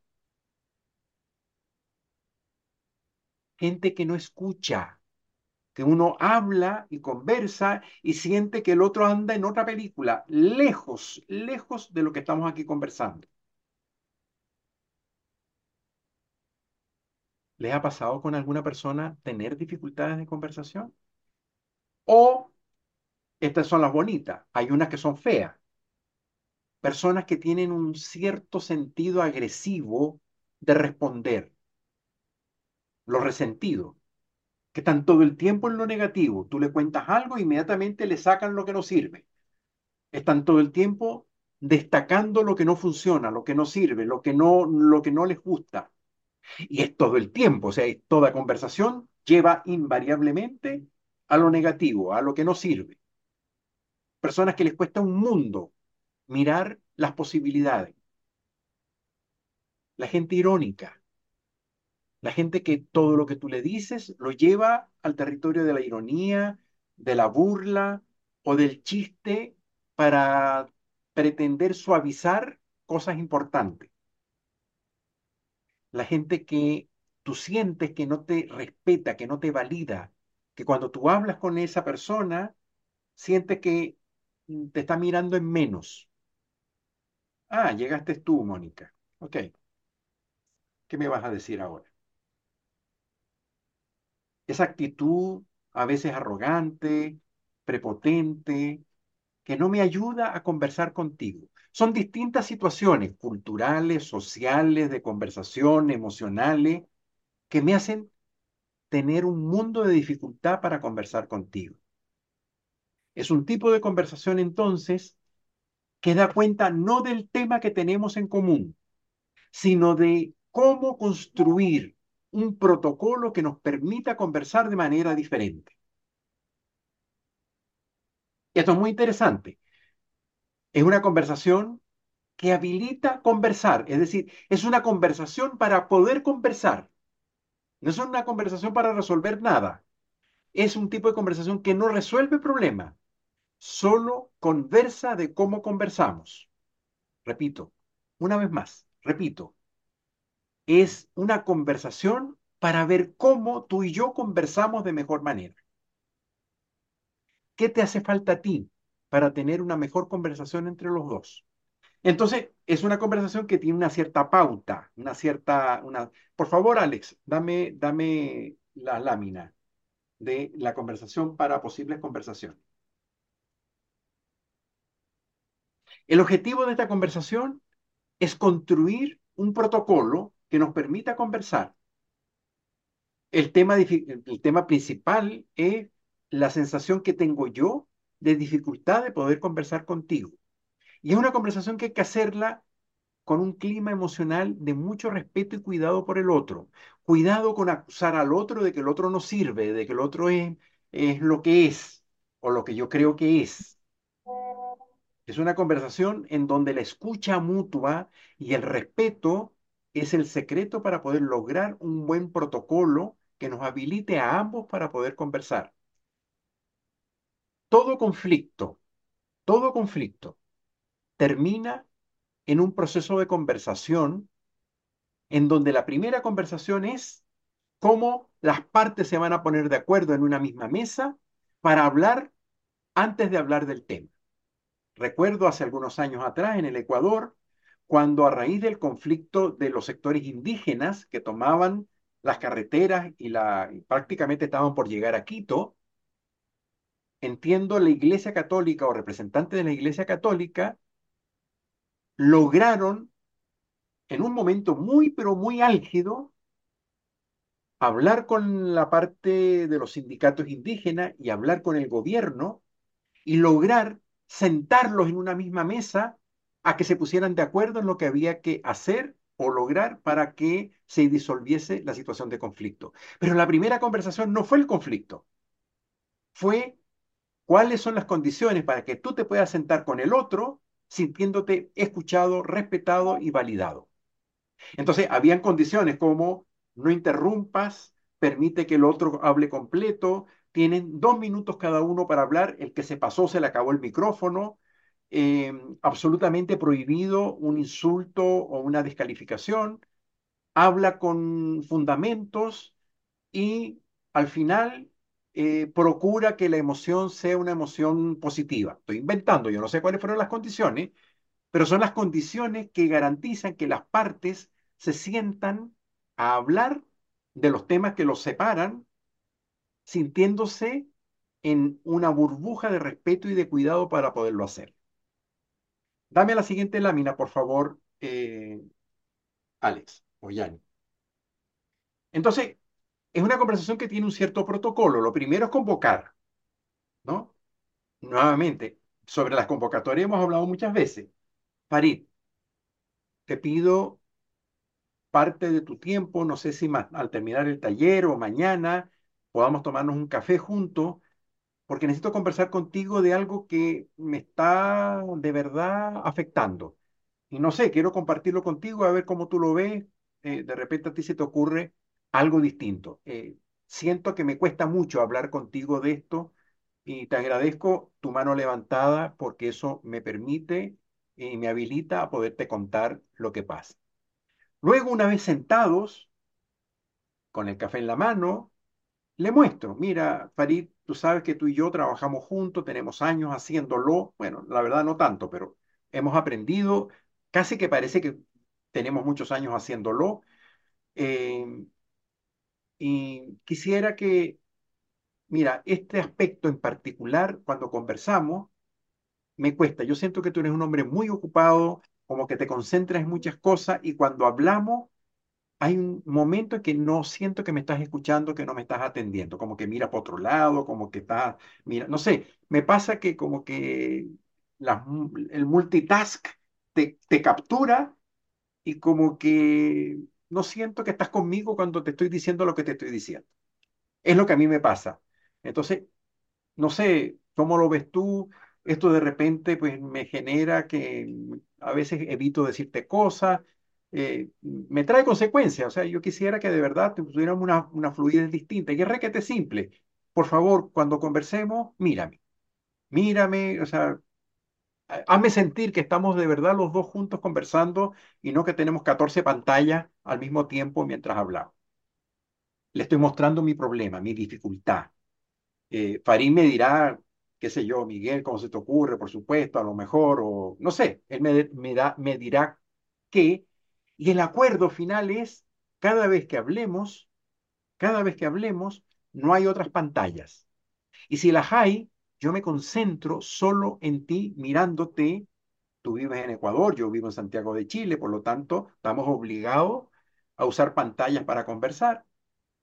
S2: Gente que no escucha, que uno habla y conversa y siente que el otro anda en otra película, lejos, lejos de lo que estamos aquí conversando. ¿Les ha pasado con alguna persona tener dificultades de conversación? O estas son las bonitas, hay unas que son feas. Personas que tienen un cierto sentido agresivo de responder. Los resentidos, que están todo el tiempo en lo negativo. Tú le cuentas algo, inmediatamente le sacan lo que no sirve. Están todo el tiempo destacando lo que no funciona, lo que no sirve, lo que no, lo que no les gusta. Y es todo el tiempo, o sea, toda conversación lleva invariablemente a lo negativo, a lo que no sirve. Personas que les cuesta un mundo mirar las posibilidades. La gente irónica, la gente que todo lo que tú le dices lo lleva al territorio de la ironía, de la burla o del chiste para pretender suavizar cosas importantes la gente que tú sientes que no te respeta, que no te valida, que cuando tú hablas con esa persona, sientes que te está mirando en menos. Ah, llegaste tú, Mónica. Ok. ¿Qué me vas a decir ahora? Esa actitud a veces arrogante, prepotente, que no me ayuda a conversar contigo. Son distintas situaciones culturales, sociales, de conversación, emocionales, que me hacen tener un mundo de dificultad para conversar contigo. Es un tipo de conversación entonces que da cuenta no del tema que tenemos en común, sino de cómo construir un protocolo que nos permita conversar de manera diferente. Esto es muy interesante es una conversación que habilita conversar, es decir, es una conversación para poder conversar. No es una conversación para resolver nada. Es un tipo de conversación que no resuelve problemas, solo conversa de cómo conversamos. Repito, una vez más, repito, es una conversación para ver cómo tú y yo conversamos de mejor manera. ¿Qué te hace falta a ti para tener una mejor conversación entre los dos. Entonces, es una conversación que tiene una cierta pauta, una cierta, una... Por favor, Alex, dame, dame la lámina de la conversación para posibles conversaciones. El objetivo de esta conversación es construir un protocolo que nos permita conversar. El tema, el tema principal es la sensación que tengo yo de dificultad de poder conversar contigo. Y es una conversación que hay que hacerla con un clima emocional de mucho respeto y cuidado por el otro. Cuidado con acusar al otro de que el otro no sirve, de que el otro es, es lo que es o lo que yo creo que es. Es una conversación en donde la escucha mutua y el respeto es el secreto para poder lograr un buen protocolo que nos habilite a ambos para poder conversar todo conflicto, todo conflicto termina en un proceso de conversación en donde la primera conversación es cómo las partes se van a poner de acuerdo en una misma mesa para hablar antes de hablar del tema. Recuerdo hace algunos años atrás en el Ecuador, cuando a raíz del conflicto de los sectores indígenas que tomaban las carreteras y, y prácticamente estaban por llegar a Quito, entiendo, la Iglesia Católica o representantes de la Iglesia Católica lograron en un momento muy, pero muy álgido, hablar con la parte de los sindicatos indígenas y hablar con el gobierno y lograr sentarlos en una misma mesa a que se pusieran de acuerdo en lo que había que hacer o lograr para que se disolviese la situación de conflicto. Pero la primera conversación no fue el conflicto, fue cuáles son las condiciones para que tú te puedas sentar con el otro sintiéndote escuchado, respetado y validado. Entonces, habían condiciones como no interrumpas, permite que el otro hable completo, tienen dos minutos cada uno para hablar, el que se pasó se le acabó el micrófono, eh, absolutamente prohibido un insulto o una descalificación, habla con fundamentos y al final eh, procura que la emoción sea una emoción positiva. Estoy inventando, yo no sé cuáles fueron las condiciones, pero son las condiciones que garantizan que las partes se sientan a hablar de los temas que los separan, sintiéndose en una burbuja de respeto y de cuidado para poderlo hacer. Dame la siguiente lámina, por favor, eh, Alex o Yanni. Entonces, es una conversación que tiene un cierto protocolo. Lo primero es convocar, ¿no? Nuevamente, sobre las convocatorias hemos hablado muchas veces. Farid, te pido parte de tu tiempo, no sé si al terminar el taller o mañana podamos tomarnos un café juntos, porque necesito conversar contigo de algo que me está de verdad afectando. Y no sé, quiero compartirlo contigo, a ver cómo tú lo ves. Eh, de repente a ti se te ocurre algo distinto. Eh, siento que me cuesta mucho hablar contigo de esto y te agradezco tu mano levantada porque eso me permite y me habilita a poderte contar lo que pasa. Luego, una vez sentados, con el café en la mano, le muestro, mira, Farid, tú sabes que tú y yo trabajamos juntos, tenemos años haciéndolo, bueno, la verdad no tanto, pero hemos aprendido, casi que parece que tenemos muchos años haciéndolo. Eh, y quisiera que, mira, este aspecto en particular, cuando conversamos, me cuesta. Yo siento que tú eres un hombre muy ocupado, como que te concentras en muchas cosas y cuando hablamos hay un momento en que no siento que me estás escuchando, que no me estás atendiendo, como que mira por otro lado, como que estás, mira, no sé, me pasa que como que el multitask te, te captura y como que no siento que estás conmigo cuando te estoy diciendo lo que te estoy diciendo. Es lo que a mí me pasa. Entonces, no sé cómo lo ves tú. Esto de repente pues me genera que a veces evito decirte cosas, eh, me trae consecuencias. O sea, yo quisiera que de verdad tuviéramos una, una fluidez distinta. Y es requete simple. Por favor, cuando conversemos, mírame. Mírame, o sea, hazme sentir que estamos de verdad los dos juntos conversando y no que tenemos 14 pantallas al mismo tiempo mientras hablamos. Le estoy mostrando mi problema, mi dificultad. Eh, me dirá, qué sé yo, Miguel, ¿cómo se te ocurre? Por supuesto, a lo mejor, o no sé, él me, me, da, me dirá qué. Y el acuerdo final es, cada vez que hablemos, cada vez que hablemos, no hay otras pantallas. Y si las hay, yo me concentro solo en ti, mirándote. Tú vives en Ecuador, yo vivo en Santiago de Chile, por lo tanto, estamos obligados a usar pantallas para conversar,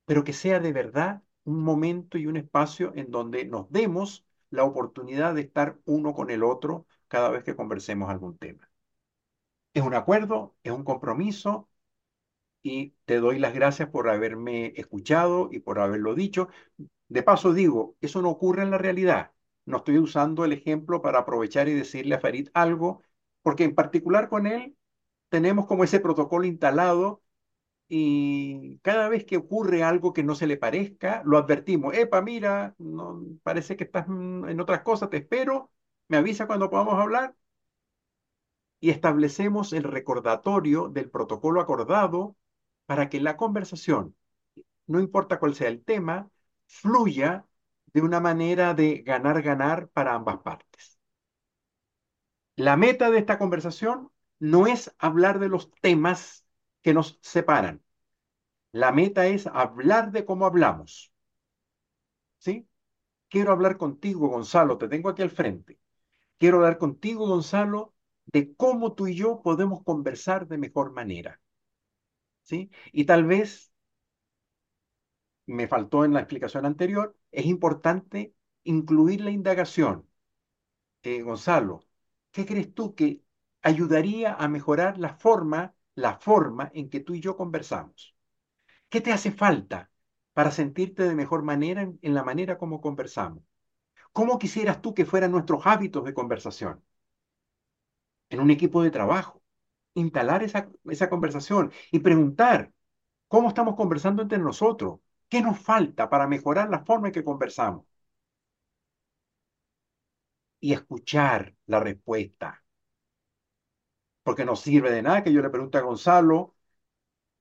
S2: pero que sea de verdad un momento y un espacio en donde nos demos la oportunidad de estar uno con el otro cada vez que conversemos algún tema. Es un acuerdo, es un compromiso y te doy las gracias por haberme escuchado y por haberlo dicho. De paso digo, eso no ocurre en la realidad. No estoy usando el ejemplo para aprovechar y decirle a Farid algo, porque en particular con él tenemos como ese protocolo instalado y cada vez que ocurre algo que no se le parezca, lo advertimos. Epa, mira, no, parece que estás en otras cosas, te espero, me avisa cuando podamos hablar. Y establecemos el recordatorio del protocolo acordado para que la conversación, no importa cuál sea el tema, fluya de una manera de ganar-ganar para ambas partes. La meta de esta conversación no es hablar de los temas que nos separan. La meta es hablar de cómo hablamos. ¿Sí? Quiero hablar contigo, Gonzalo, te tengo aquí al frente. Quiero hablar contigo, Gonzalo, de cómo tú y yo podemos conversar de mejor manera. ¿Sí? Y tal vez me faltó en la explicación anterior, es importante incluir la indagación. Eh, Gonzalo, ¿qué crees tú que ayudaría a mejorar la forma, la forma en que tú y yo conversamos? ¿Qué te hace falta para sentirte de mejor manera en, la manera como conversamos? ¿Cómo quisieras tú que fueran nuestros hábitos de conversación? En un equipo de trabajo, instalar esa, esa conversación y preguntar, ¿Cómo estamos conversando entre nosotros? ¿Qué nos falta para mejorar la forma en que conversamos? Y escuchar la respuesta. Porque no sirve de nada que yo le pregunte a Gonzalo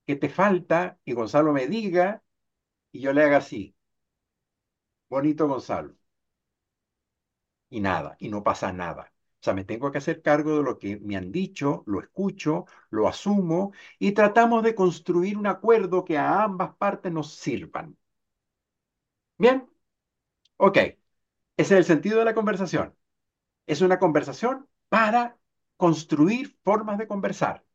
S2: qué te falta y Gonzalo me diga y yo le haga así. Bonito Gonzalo. Y nada, y no pasa nada. O sea, me tengo que hacer cargo de lo que me han dicho, lo escucho, lo asumo y tratamos de construir un acuerdo que a ambas partes nos sirvan. Bien, ok. Ese es el sentido de la conversación. Es una conversación para construir formas de conversar.